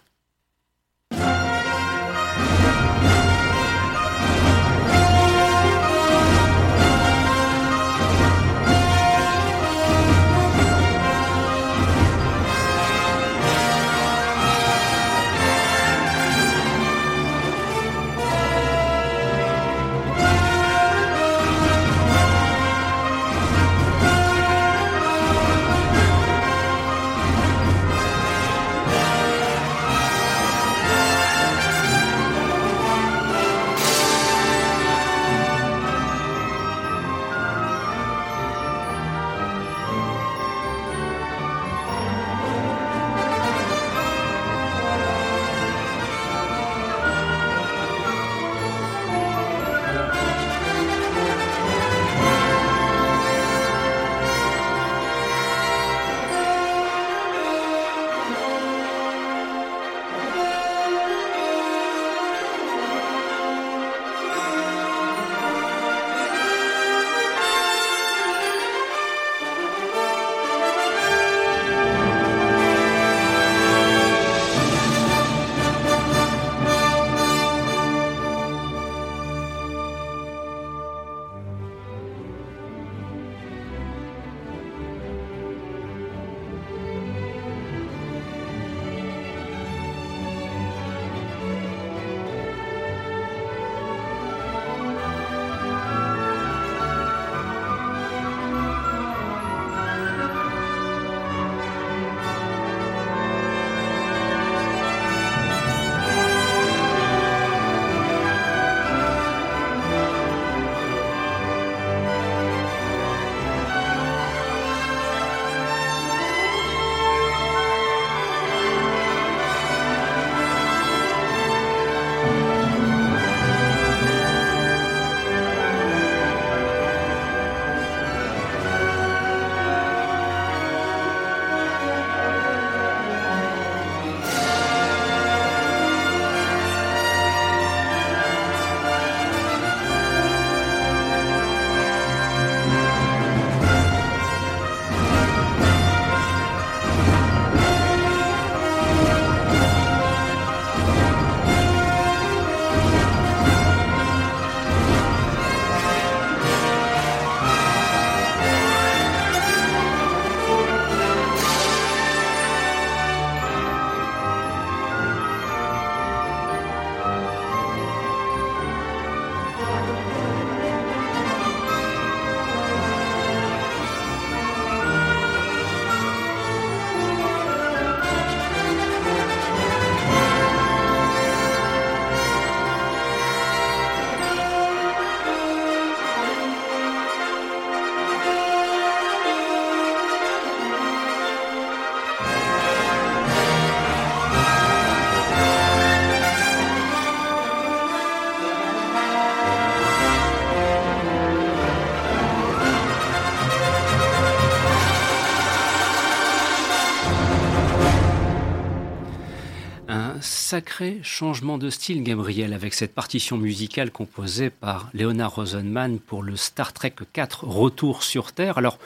Sacré changement de style, Gabriel, avec cette partition musicale composée par Leonard Rosenman pour le Star Trek 4 Retour sur Terre. Alors,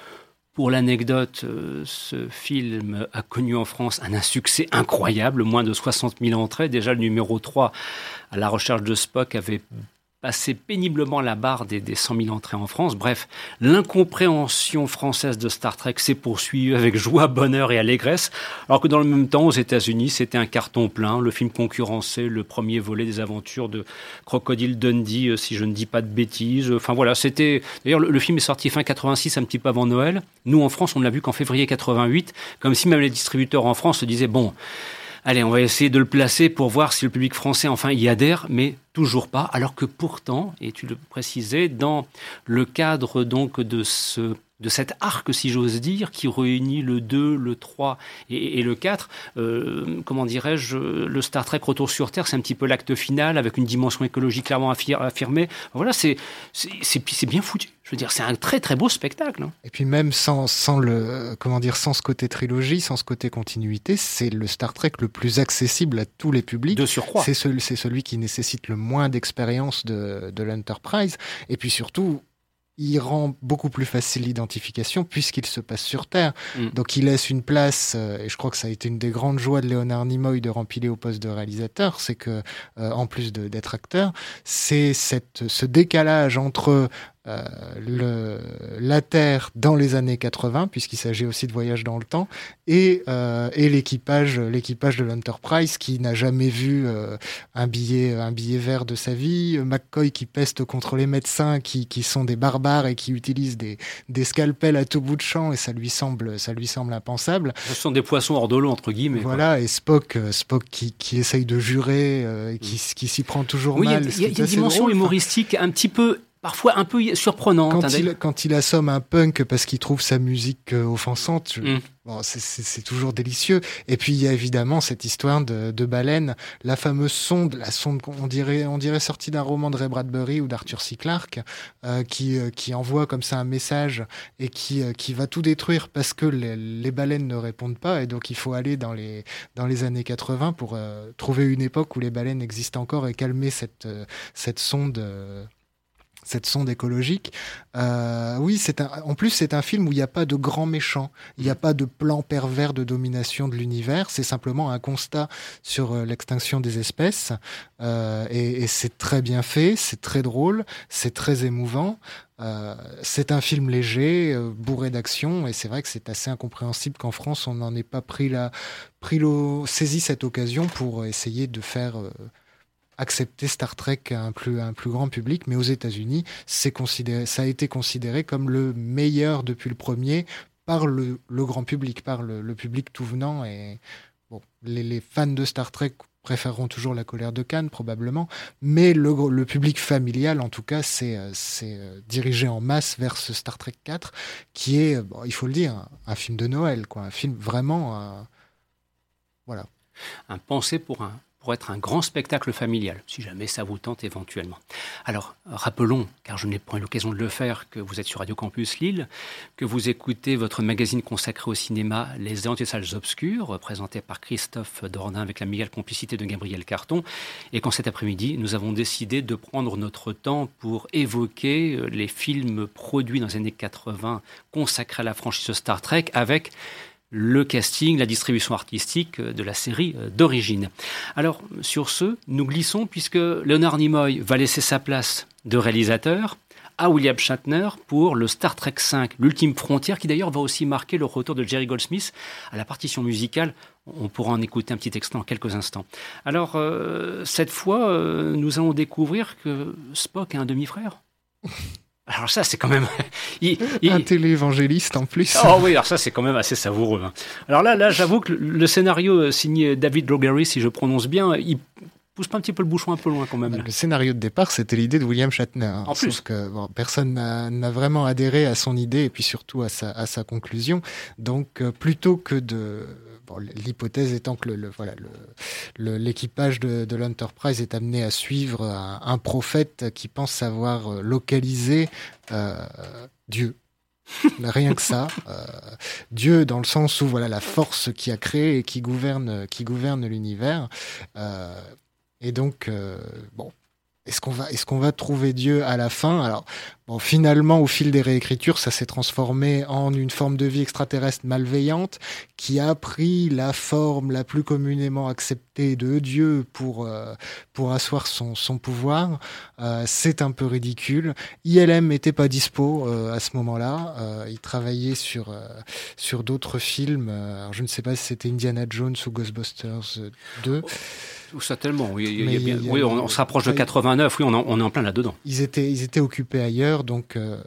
pour l'anecdote, euh, ce film a connu en France un insuccès incroyable, moins de 60 000 entrées. Déjà, le numéro 3, à la recherche de Spock, avait passé péniblement la barre des, des 100 000 entrées en France. Bref, l'incompréhension française de Star Trek s'est poursuivie avec joie, bonheur et allégresse, alors que dans le même temps, aux États-Unis, c'était un carton plein. Le film concurrençait le premier volet des aventures de Crocodile Dundee, euh, si je ne dis pas de bêtises. Enfin voilà, c'était. D'ailleurs, le, le film est sorti fin 86, un petit peu avant Noël. Nous, en France, on ne l'a vu qu'en février 88, comme si même les distributeurs en France se disaient bon allez, on va essayer de le placer pour voir si le public français enfin y adhère, mais toujours pas. Alors que pourtant, et tu le précisais, dans le cadre donc de ce de cet arc, si j'ose dire, qui réunit le 2, le 3 et, et le 4. Euh, comment dirais-je Le Star Trek Retour sur Terre, c'est un petit peu l'acte final avec une dimension écologique clairement affir affirmée. Voilà, c'est bien foutu. Je veux dire, c'est un très très beau spectacle. Hein. Et puis même sans, sans le comment dire sans ce côté trilogie, sans ce côté continuité, c'est le Star Trek le plus accessible à tous les publics. De surcroît. C'est celui, celui qui nécessite le moins d'expérience de, de l'Enterprise. Et puis surtout, il rend beaucoup plus facile l'identification puisqu'il se passe sur Terre. Mm. Donc il laisse une place, euh, et je crois que ça a été une des grandes joies de Léonard Nimoy de rempiler au poste de réalisateur, c'est que, euh, en plus d'être acteur, c'est ce décalage entre euh, le, la Terre dans les années 80, puisqu'il s'agit aussi de voyage dans le temps, et, euh, et l'équipage, l'équipage de l'Enterprise qui n'a jamais vu euh, un billet, un billet vert de sa vie, McCoy qui peste contre les médecins qui, qui sont des barbares et qui utilisent des, des scalpels à tout bout de champ, et ça lui semble, ça lui semble impensable. Ce sont des poissons hors de l'eau entre guillemets. Voilà, quoi. et Spock, Spock qui, qui essaye de jurer, et qui, mm. qui s'y prend toujours oui, mal. Il y a, y a une dimension drôle, humoristique un petit peu parfois un peu surprenante. Quand, hein, il, quand il assomme un punk parce qu'il trouve sa musique euh, offensante, je... mm. bon, c'est toujours délicieux. Et puis il y a évidemment cette histoire de, de baleine, la fameuse sonde, la sonde on dirait, on dirait sortie d'un roman de Ray Bradbury ou d'Arthur C. Clarke, euh, qui, euh, qui envoie comme ça un message et qui, qui va tout détruire parce que les, les, baleines ne répondent pas. Et donc il faut aller dans les, dans les années 80 pour trouver une époque où les baleines existent encore et calmer cette, cette sonde cette sonde écologique. Euh, oui, c'est en plus c'est un film où il n'y a pas de grand méchant, il n'y a pas de plan pervers de domination de l'univers. C'est simplement un constat sur euh, l'extinction des espèces, euh, et, c'est très bien fait, c'est très drôle, c'est très émouvant. C'est un film léger, bourré d'action, et c'est vrai que c'est assez incompréhensible qu'en France on n'en ait pas pris la, pris le, saisi cette occasion pour essayer de faire accepter Star Trek à un plus, un plus grand public, mais aux États-Unis, c'est considéré, ça a été considéré comme le meilleur depuis le premier par le, grand public, par le, public tout venant. Et bon, les, fans de Star Trek préféreront toujours la colère de Cannes, probablement, mais le, public familial, en tout cas, c'est dirigé en masse vers ce Star Trek 4, qui est, bon, il faut le dire, un, film de Noël, quoi, un film vraiment, euh, voilà. Un pensée pour un pour être un grand spectacle familial, si jamais ça vous tente éventuellement. Alors, rappelons, car je n'ai pas eu l'occasion de le faire, que vous êtes sur Radio Campus Lille, que vous écoutez votre magazine consacré au cinéma Les Antilles Salles Obscures, présenté par Christophe Dordain avec la meilleure complicité de Gabriel Carton, et qu'en cet après-midi, nous avons décidé de prendre notre temps pour évoquer les films produits dans les années 80 consacrés à la franchise Star Trek avec le casting, la distribution artistique de la série d'origine. Alors, sur ce, nous glissons puisque Leonard Nimoy va laisser sa place de réalisateur à William Shatner pour le Star Trek V, l'ultime frontière, qui d'ailleurs va aussi marquer le retour de Jerry Goldsmith à la partition musicale. On pourra en écouter un petit extrait en quelques instants. Alors, euh, cette fois, euh, nous allons découvrir que Spock a un demi-frère. Alors ça, c'est quand même... il, il... Un téléévangéliste en plus. Oh oui, alors ça, c'est quand même assez savoureux. Hein. Alors là, là j'avoue que le scénario signé David Lowery, si je prononce bien, il pousse pas un petit peu le bouchon un peu loin quand même. Le scénario de départ, c'était l'idée de William Shatner. En plus. que bon, personne n'a vraiment adhéré à son idée et puis surtout à sa, à sa conclusion. Donc, euh, plutôt que de L'hypothèse étant que l'équipage de, de l'Enterprise est amené à suivre un, prophète qui pense savoir localiser euh, Dieu. Rien que ça. Euh, Dieu, dans le sens où voilà la force qui a créé et qui gouverne, qui gouverne l'univers. Euh, et donc, euh, bon, est-ce qu'on va, est-ce qu'on va trouver Dieu à la fin? Alors, bon, finalement, au fil des réécritures, ça s'est transformé en une forme de vie extraterrestre malveillante qui a pris la forme la plus communément acceptée de Dieu pour euh, pour asseoir son, son pouvoir. Euh, c'est un peu ridicule. ILM n'était pas dispo euh, à ce moment-là. Euh, il travaillait sur euh, sur d'autres films. Alors, je ne sais pas si c'était Indiana Jones ou Ghostbusters 2. Tellement, oui. il y a- Mais il y a bien- il y a- oui, on, on se rapproche de il y a- 89, oui, on, en- on est en plein là-dedans. ils étaient, ils étaient occupés ailleurs, donc euh,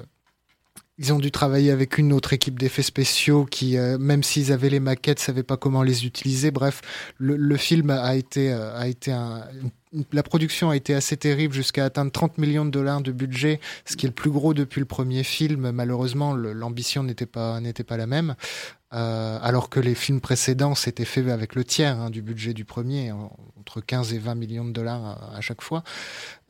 ils ont dû travailler avec une autre équipe d'effets spéciaux qui, euh, même s'ils avaient les maquettes, savaient pas comment les utiliser. Bref, le, le film a été, euh, a été un, une- la production a été assez terrible jusqu'à atteindre 30 millions de dollars de budget, ce qui est le plus gros depuis le premier film. Malheureusement, l'ambition n'était pas, n'était pas la même. Euh, alors que les films précédents s'étaient faits avec le tiers hein, du budget du premier, en- entre 15 et 20 millions de dollars à chaque fois.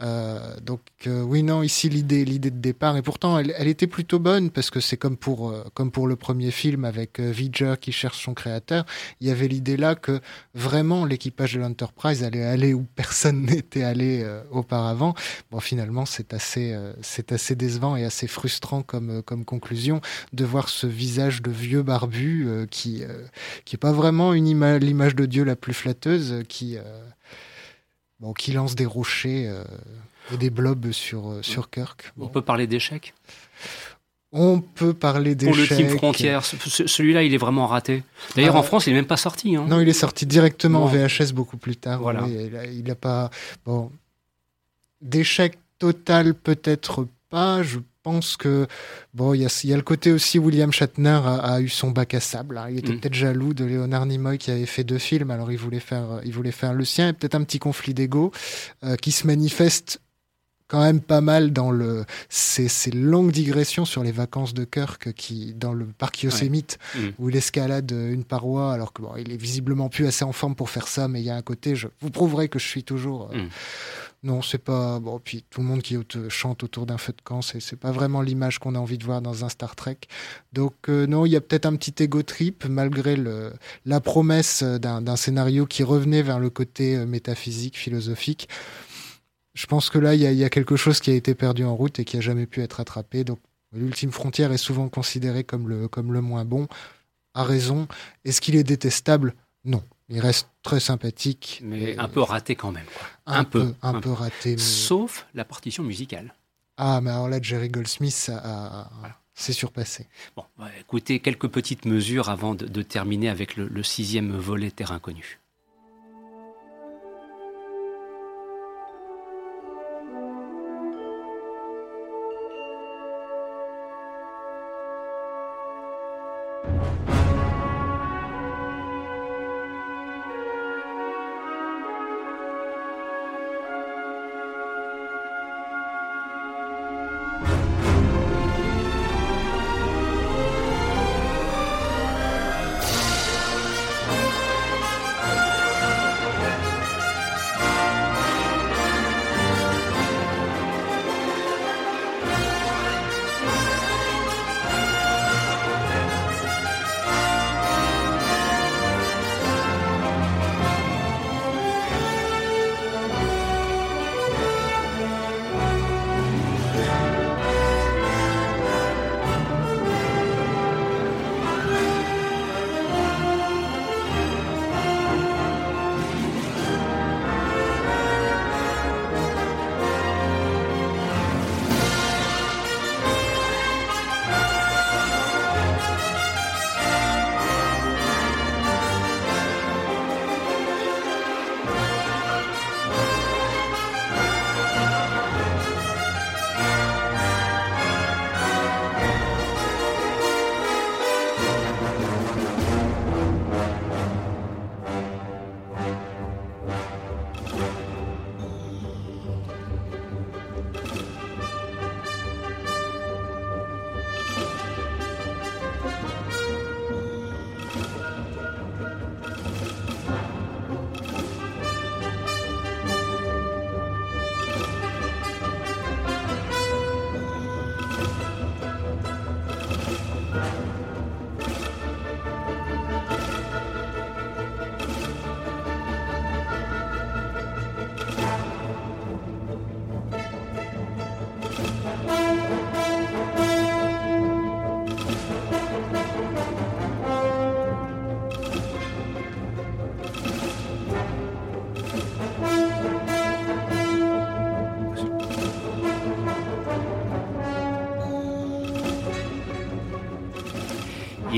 Euh, donc euh, oui non ici l'idée l'idée de départ et pourtant elle, elle était plutôt bonne parce que c'est comme pour euh, comme pour le premier film avec euh, V'ger qui cherche son créateur. Il y avait l'idée là que vraiment l'équipage de l'Enterprise allait aller où personne n'était allé auparavant. Bon finalement c'est assez c'est assez décevant et assez frustrant comme comme conclusion de voir ce visage de vieux barbu qui qui est pas vraiment une ima- l'image de Dieu la plus flatteuse qui bon, qui lance des rochers euh, et des blobs sur, euh, sur Kirk. On peut parler d'échec. On peut parler Pour le d'échecs. Team Frontière, ce- ce- celui-là, il est vraiment raté. D'ailleurs, Ah. en France, il n'est même pas sorti. hein. Non, il est sorti directement en. VHS beaucoup plus tard. Voilà. il, a, il a pas. Bon. D'échec total, peut-être pas. Je pense que. Bon, il y a, il y a le côté aussi, William Shatner a, a eu son bac à sable. hein. Il était Mm. peut-être jaloux de Leonard Nimoy qui avait fait deux films, alors il voulait faire, il voulait faire le sien. Et peut-être un petit conflit d'ego euh, qui se manifeste quand même pas mal dans le ces, ces longues digressions sur les vacances de Kirk qui dans le parc Yosemite Mm. où il escalade une paroi alors que bon, il est visiblement plus assez en forme pour faire ça mais il y a un côté je vous prouverai que je suis toujours euh, Mm. Non c'est pas bon puis tout le monde qui chante autour d'un feu de camp c'est pas vraiment l'image qu'on a envie de voir dans un Star Trek donc euh, non il y a peut-être un petit ego trip malgré la promesse d'un scénario qui revenait vers le côté euh, métaphysique philosophique je pense que là, il y, a, quelque chose qui a été perdu en route et qui a jamais pu être rattrapé. Donc, l'ultime frontière est souvent considéré comme le, comme le moins bon. À raison. Est-ce qu'il est détestable? Non. Il reste très sympathique. Mais Et un peu raté quand même. quoi. un, un peu, peu, un un peu raté. mais- Sauf la partition musicale. Ah, mais alors là, Jerry Goldsmith, a- Voilà. c'est surpassé. Bon, écouter quelques petites mesures avant de, de terminer avec le, le sixième volet Terre inconnue.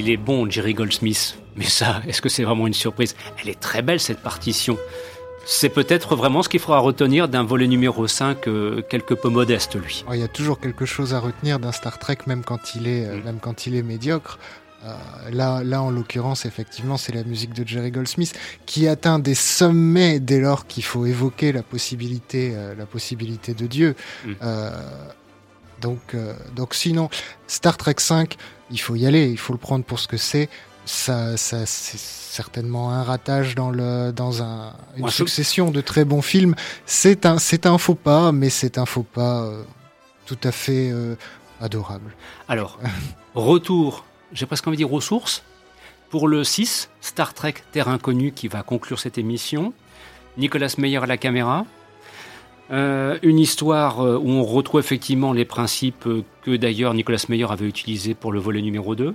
Il est bon, Jerry Goldsmith. Mais ça, est-ce que c'est vraiment une surprise? Elle est très belle, cette partition. C'est peut-être vraiment ce qu'il faudra retenir d'un volet numéro 5 euh, quelque peu modeste, lui. Oh, il y a toujours quelque chose à retenir d'un Star Trek, même quand il est, euh, Mm. même quand il est médiocre. Euh, là, là, en l'occurrence, effectivement, c'est la musique de Jerry Goldsmith qui atteint des sommets dès lors qu'il faut évoquer la possibilité, euh, la possibilité de Dieu. Mm. Donc, donc, sinon, Star Trek 5, il faut y aller, il faut le prendre pour ce que c'est. Ça, ça c'est certainement un ratage dans le dans un une Ouais, succession de très bons films. C'est un c'est un faux pas, mais c'est un faux pas euh, tout à fait euh, adorable. Alors, retour, j'ai presque envie de dire aux sources. Pour le 6, Star Trek Terre Inconnue qui va conclure cette émission. Nicolas Meyer à la caméra. Euh, une histoire euh, où on retrouve effectivement les principes euh, que d'ailleurs Nicolas Meyer avait utilisés pour le volet numéro 2.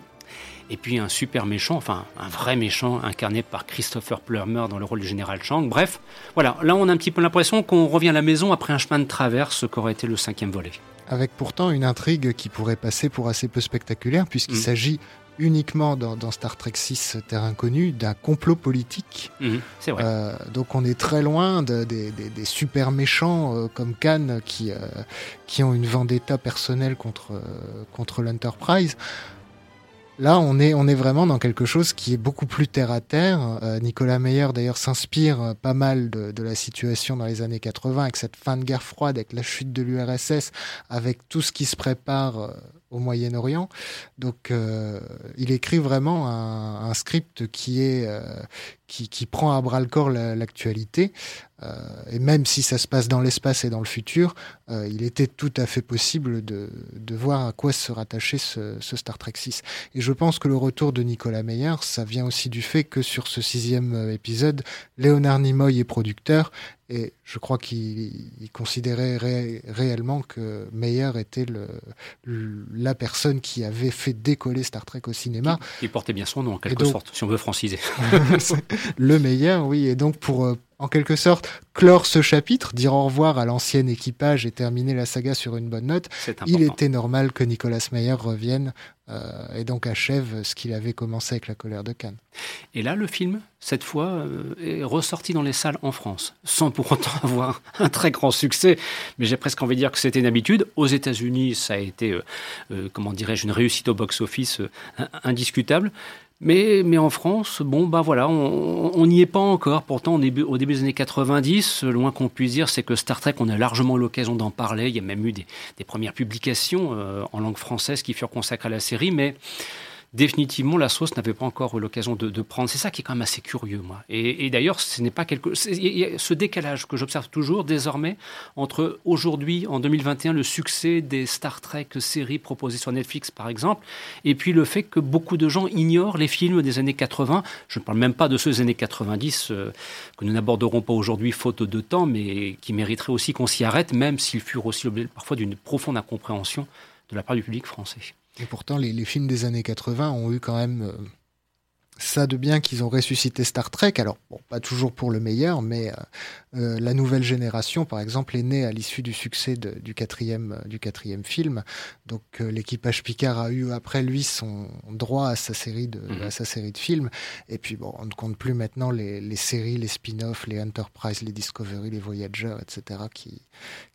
Et puis un super méchant, enfin un vrai méchant incarné par Christopher Plummer dans le rôle du général Chang. Bref, voilà, là on a un petit peu l'impression qu'on revient à la maison après un chemin de traverse, qu'aurait été le cinquième volet. Avec pourtant une intrigue qui pourrait passer pour assez peu spectaculaire, puisqu'il Mm. s'agit uniquement dans, dans Star Trek 6 Terre Inconnue d'un complot politique. Mhm, c'est vrai. Euh, donc on est très loin de- des, des- des super méchants euh, comme Khan qui, euh, qui ont une vendetta personnelle contre, euh, contre l'Enterprise. Là, on est, on est vraiment dans quelque chose qui est beaucoup plus terre à terre. Euh, Nicolas Meyer, d'ailleurs, s'inspire euh, pas mal de, de la situation dans les années 80, avec cette fin de guerre froide, avec la chute de l'URSS, avec tout ce qui se prépare euh, au Moyen-Orient. Donc, euh, il écrit vraiment un, script qui est euh, qui, qui prend à bras le corps la- l'actualité. Euh, et même si ça se passe dans l'espace et dans le futur, il était tout à fait possible de, de voir à quoi se rattachait ce, Star Trek 6. Et je pense que le retour de Nicolas Meyer, ça vient aussi du fait que sur ce sixième épisode, Léonard Nimoy est producteur. Et je crois qu'il il considérait ré- réellement que Meyer était le, le- la personne qui avait fait décoller Star Trek au cinéma. Il portait bien son nom, en quelque donc- sorte, si on veut franciser. le meilleur, oui. Et donc, pour euh, en quelque sorte clore ce chapitre, dire au revoir à l'ancien équipage et terminer la saga sur une bonne note, il était normal que Nicolas Meyer revienne euh, et donc achève ce qu'il avait commencé avec la colère de Cannes. Et là, le film, cette fois, euh, est ressorti dans les salles en France, sans pour autant avoir un très grand succès. Mais j'ai presque envie de dire que c'était une habitude. Aux États-Unis, ça a été, euh, euh, comment dirais-je, une réussite au box-office euh, in- indiscutable. Mais, mais en France, bon, bah voilà, on n'y est pas encore. Pourtant, au début, des années 90, le moins qu'on puisse dire, c'est que Star Trek, on a largement l'occasion d'en parler. Il y a même eu des, premières publications en langue française qui furent consacrées à la série, mais définitivement, la sauce n'avait pas encore eu l'occasion de, prendre. C'est ça qui est quand même assez curieux, moi. Et, d'ailleurs, ce n'est pas quelque. y a ce décalage que j'observe toujours désormais entre aujourd'hui, en 2021, le succès des Star Trek séries proposées sur Netflix, par exemple, et puis le fait que beaucoup de gens ignorent les films des années 80. Je ne parle même pas de ceux des années 90 euh, que nous n'aborderons pas aujourd'hui, faute de temps, mais qui mériteraient aussi qu'on s'y arrête, même s'ils furent aussi l'objet parfois d'une profonde incompréhension de la part du public français. Et pourtant, les, films des années 80 ont eu quand même euh, ça de bien qu'ils ont ressuscité Star Trek. Alors, bon, pas toujours pour le meilleur, mais euh, euh, la nouvelle génération, par exemple, est née à l'issue du succès de- du, quatrième, euh, du quatrième film. Donc, euh, l'équipage Picard a eu après lui son droit à sa série de, Mhm. à sa série de films. Et puis, bon, on ne compte plus maintenant les, les séries, les spin-offs, les Enterprise, les Discovery, les Voyager, etc., qui,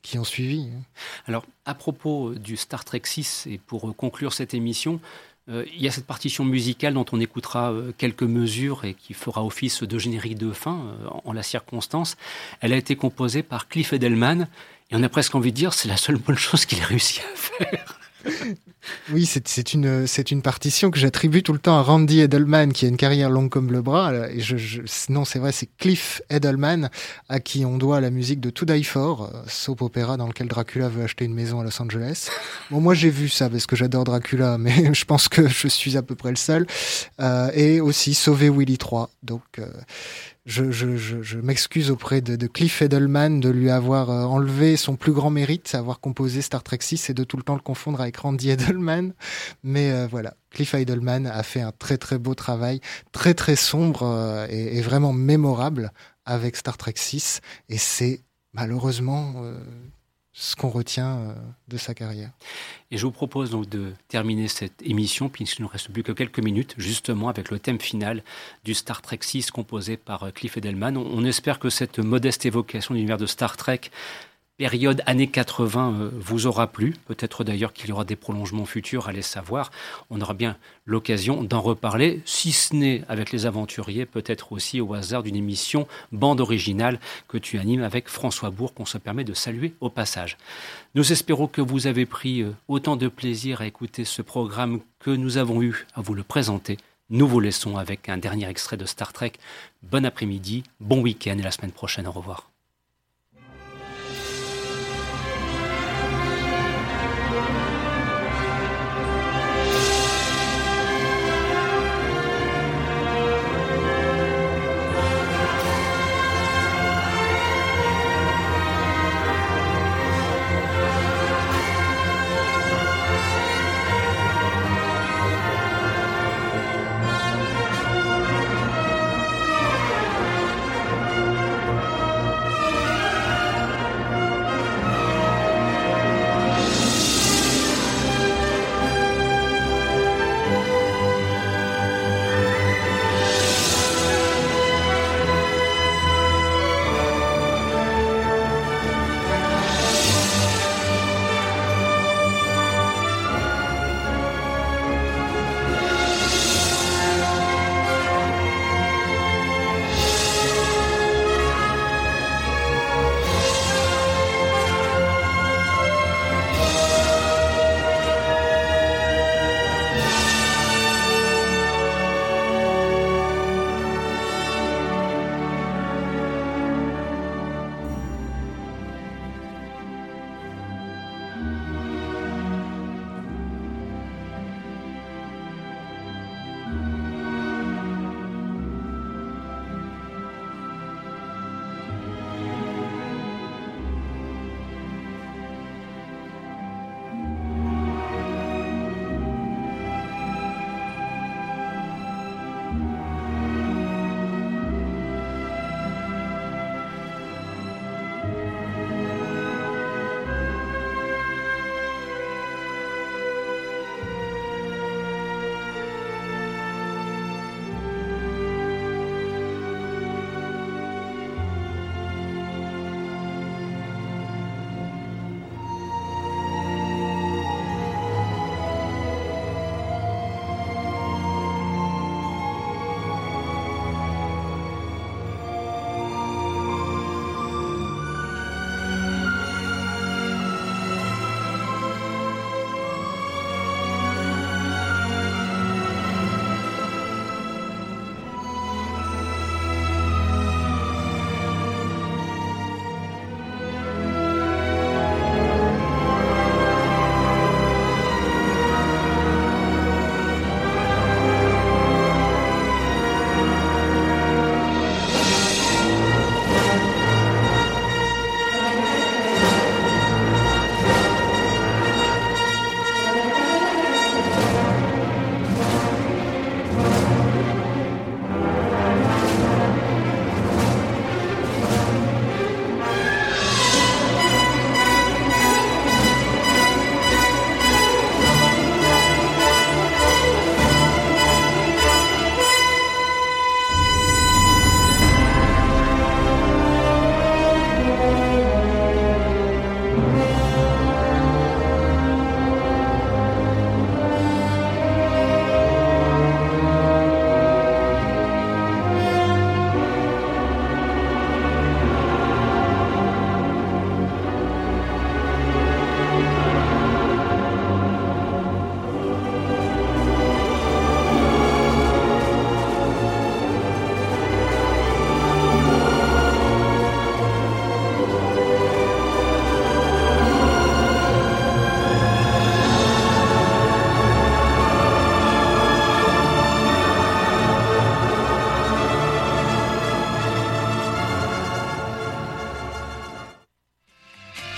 qui ont suivi. hein. Alors, à propos du Star Trek 6, et pour conclure cette émission, il y a cette partition musicale dont on écoutera euh, quelques mesures et qui fera office de générique de fin euh, en la circonstance. Elle a été composée par Cliff Edelman, et on a presque envie de dire c'est la seule bonne chose qu'il a réussi à faire. Oui, c'est une, une partition que j'attribue tout le temps à Randy Edelman, qui a une carrière longue comme le bras. Et je, non, c'est vrai, c'est Cliff Edelman, à qui on doit la musique de To Die For, euh, soap opéra dans lequel Dracula veut acheter une maison à Los Angeles. Bon, moi j'ai vu ça parce que j'adore Dracula, mais je pense que je suis à peu près le seul. Euh, et aussi Sauver Willy 3. Donc, euh, je, je, je, je m'excuse auprès de, de Cliff Edelman de lui avoir euh, enlevé son plus grand mérite, avoir composé Star Trek 6 et de tout le temps le confondre avec Randy Edelman. Mais euh, voilà, Cliff Edelman a fait un très très beau travail, très très sombre euh, et, et vraiment mémorable avec Star Trek 6. Et c'est malheureusement euh, ce qu'on retient euh, de sa carrière. Et je vous propose donc de terminer cette émission, puisqu'il ne nous reste plus que quelques minutes, justement avec le thème final du Star Trek 6 composé par euh, Cliff Edelman. On espère que cette modeste évocation de l'univers de Star Trek période années 80 euh, vous aura plu. Peut-être d'ailleurs qu'il y aura des prolongements futurs, allez savoir. On aura bien l'occasion d'en reparler, si ce n'est avec les aventuriers, peut-être aussi au hasard d'une émission bande originale que tu animes avec François Bourg, qu'on se permet de saluer au passage. Nous espérons que vous avez pris euh, autant de plaisir à écouter ce programme que nous avons eu à vous le présenter. Nous vous laissons avec un dernier extrait de Star Trek. Bon après-midi, bon week-end et la semaine prochaine. Au revoir.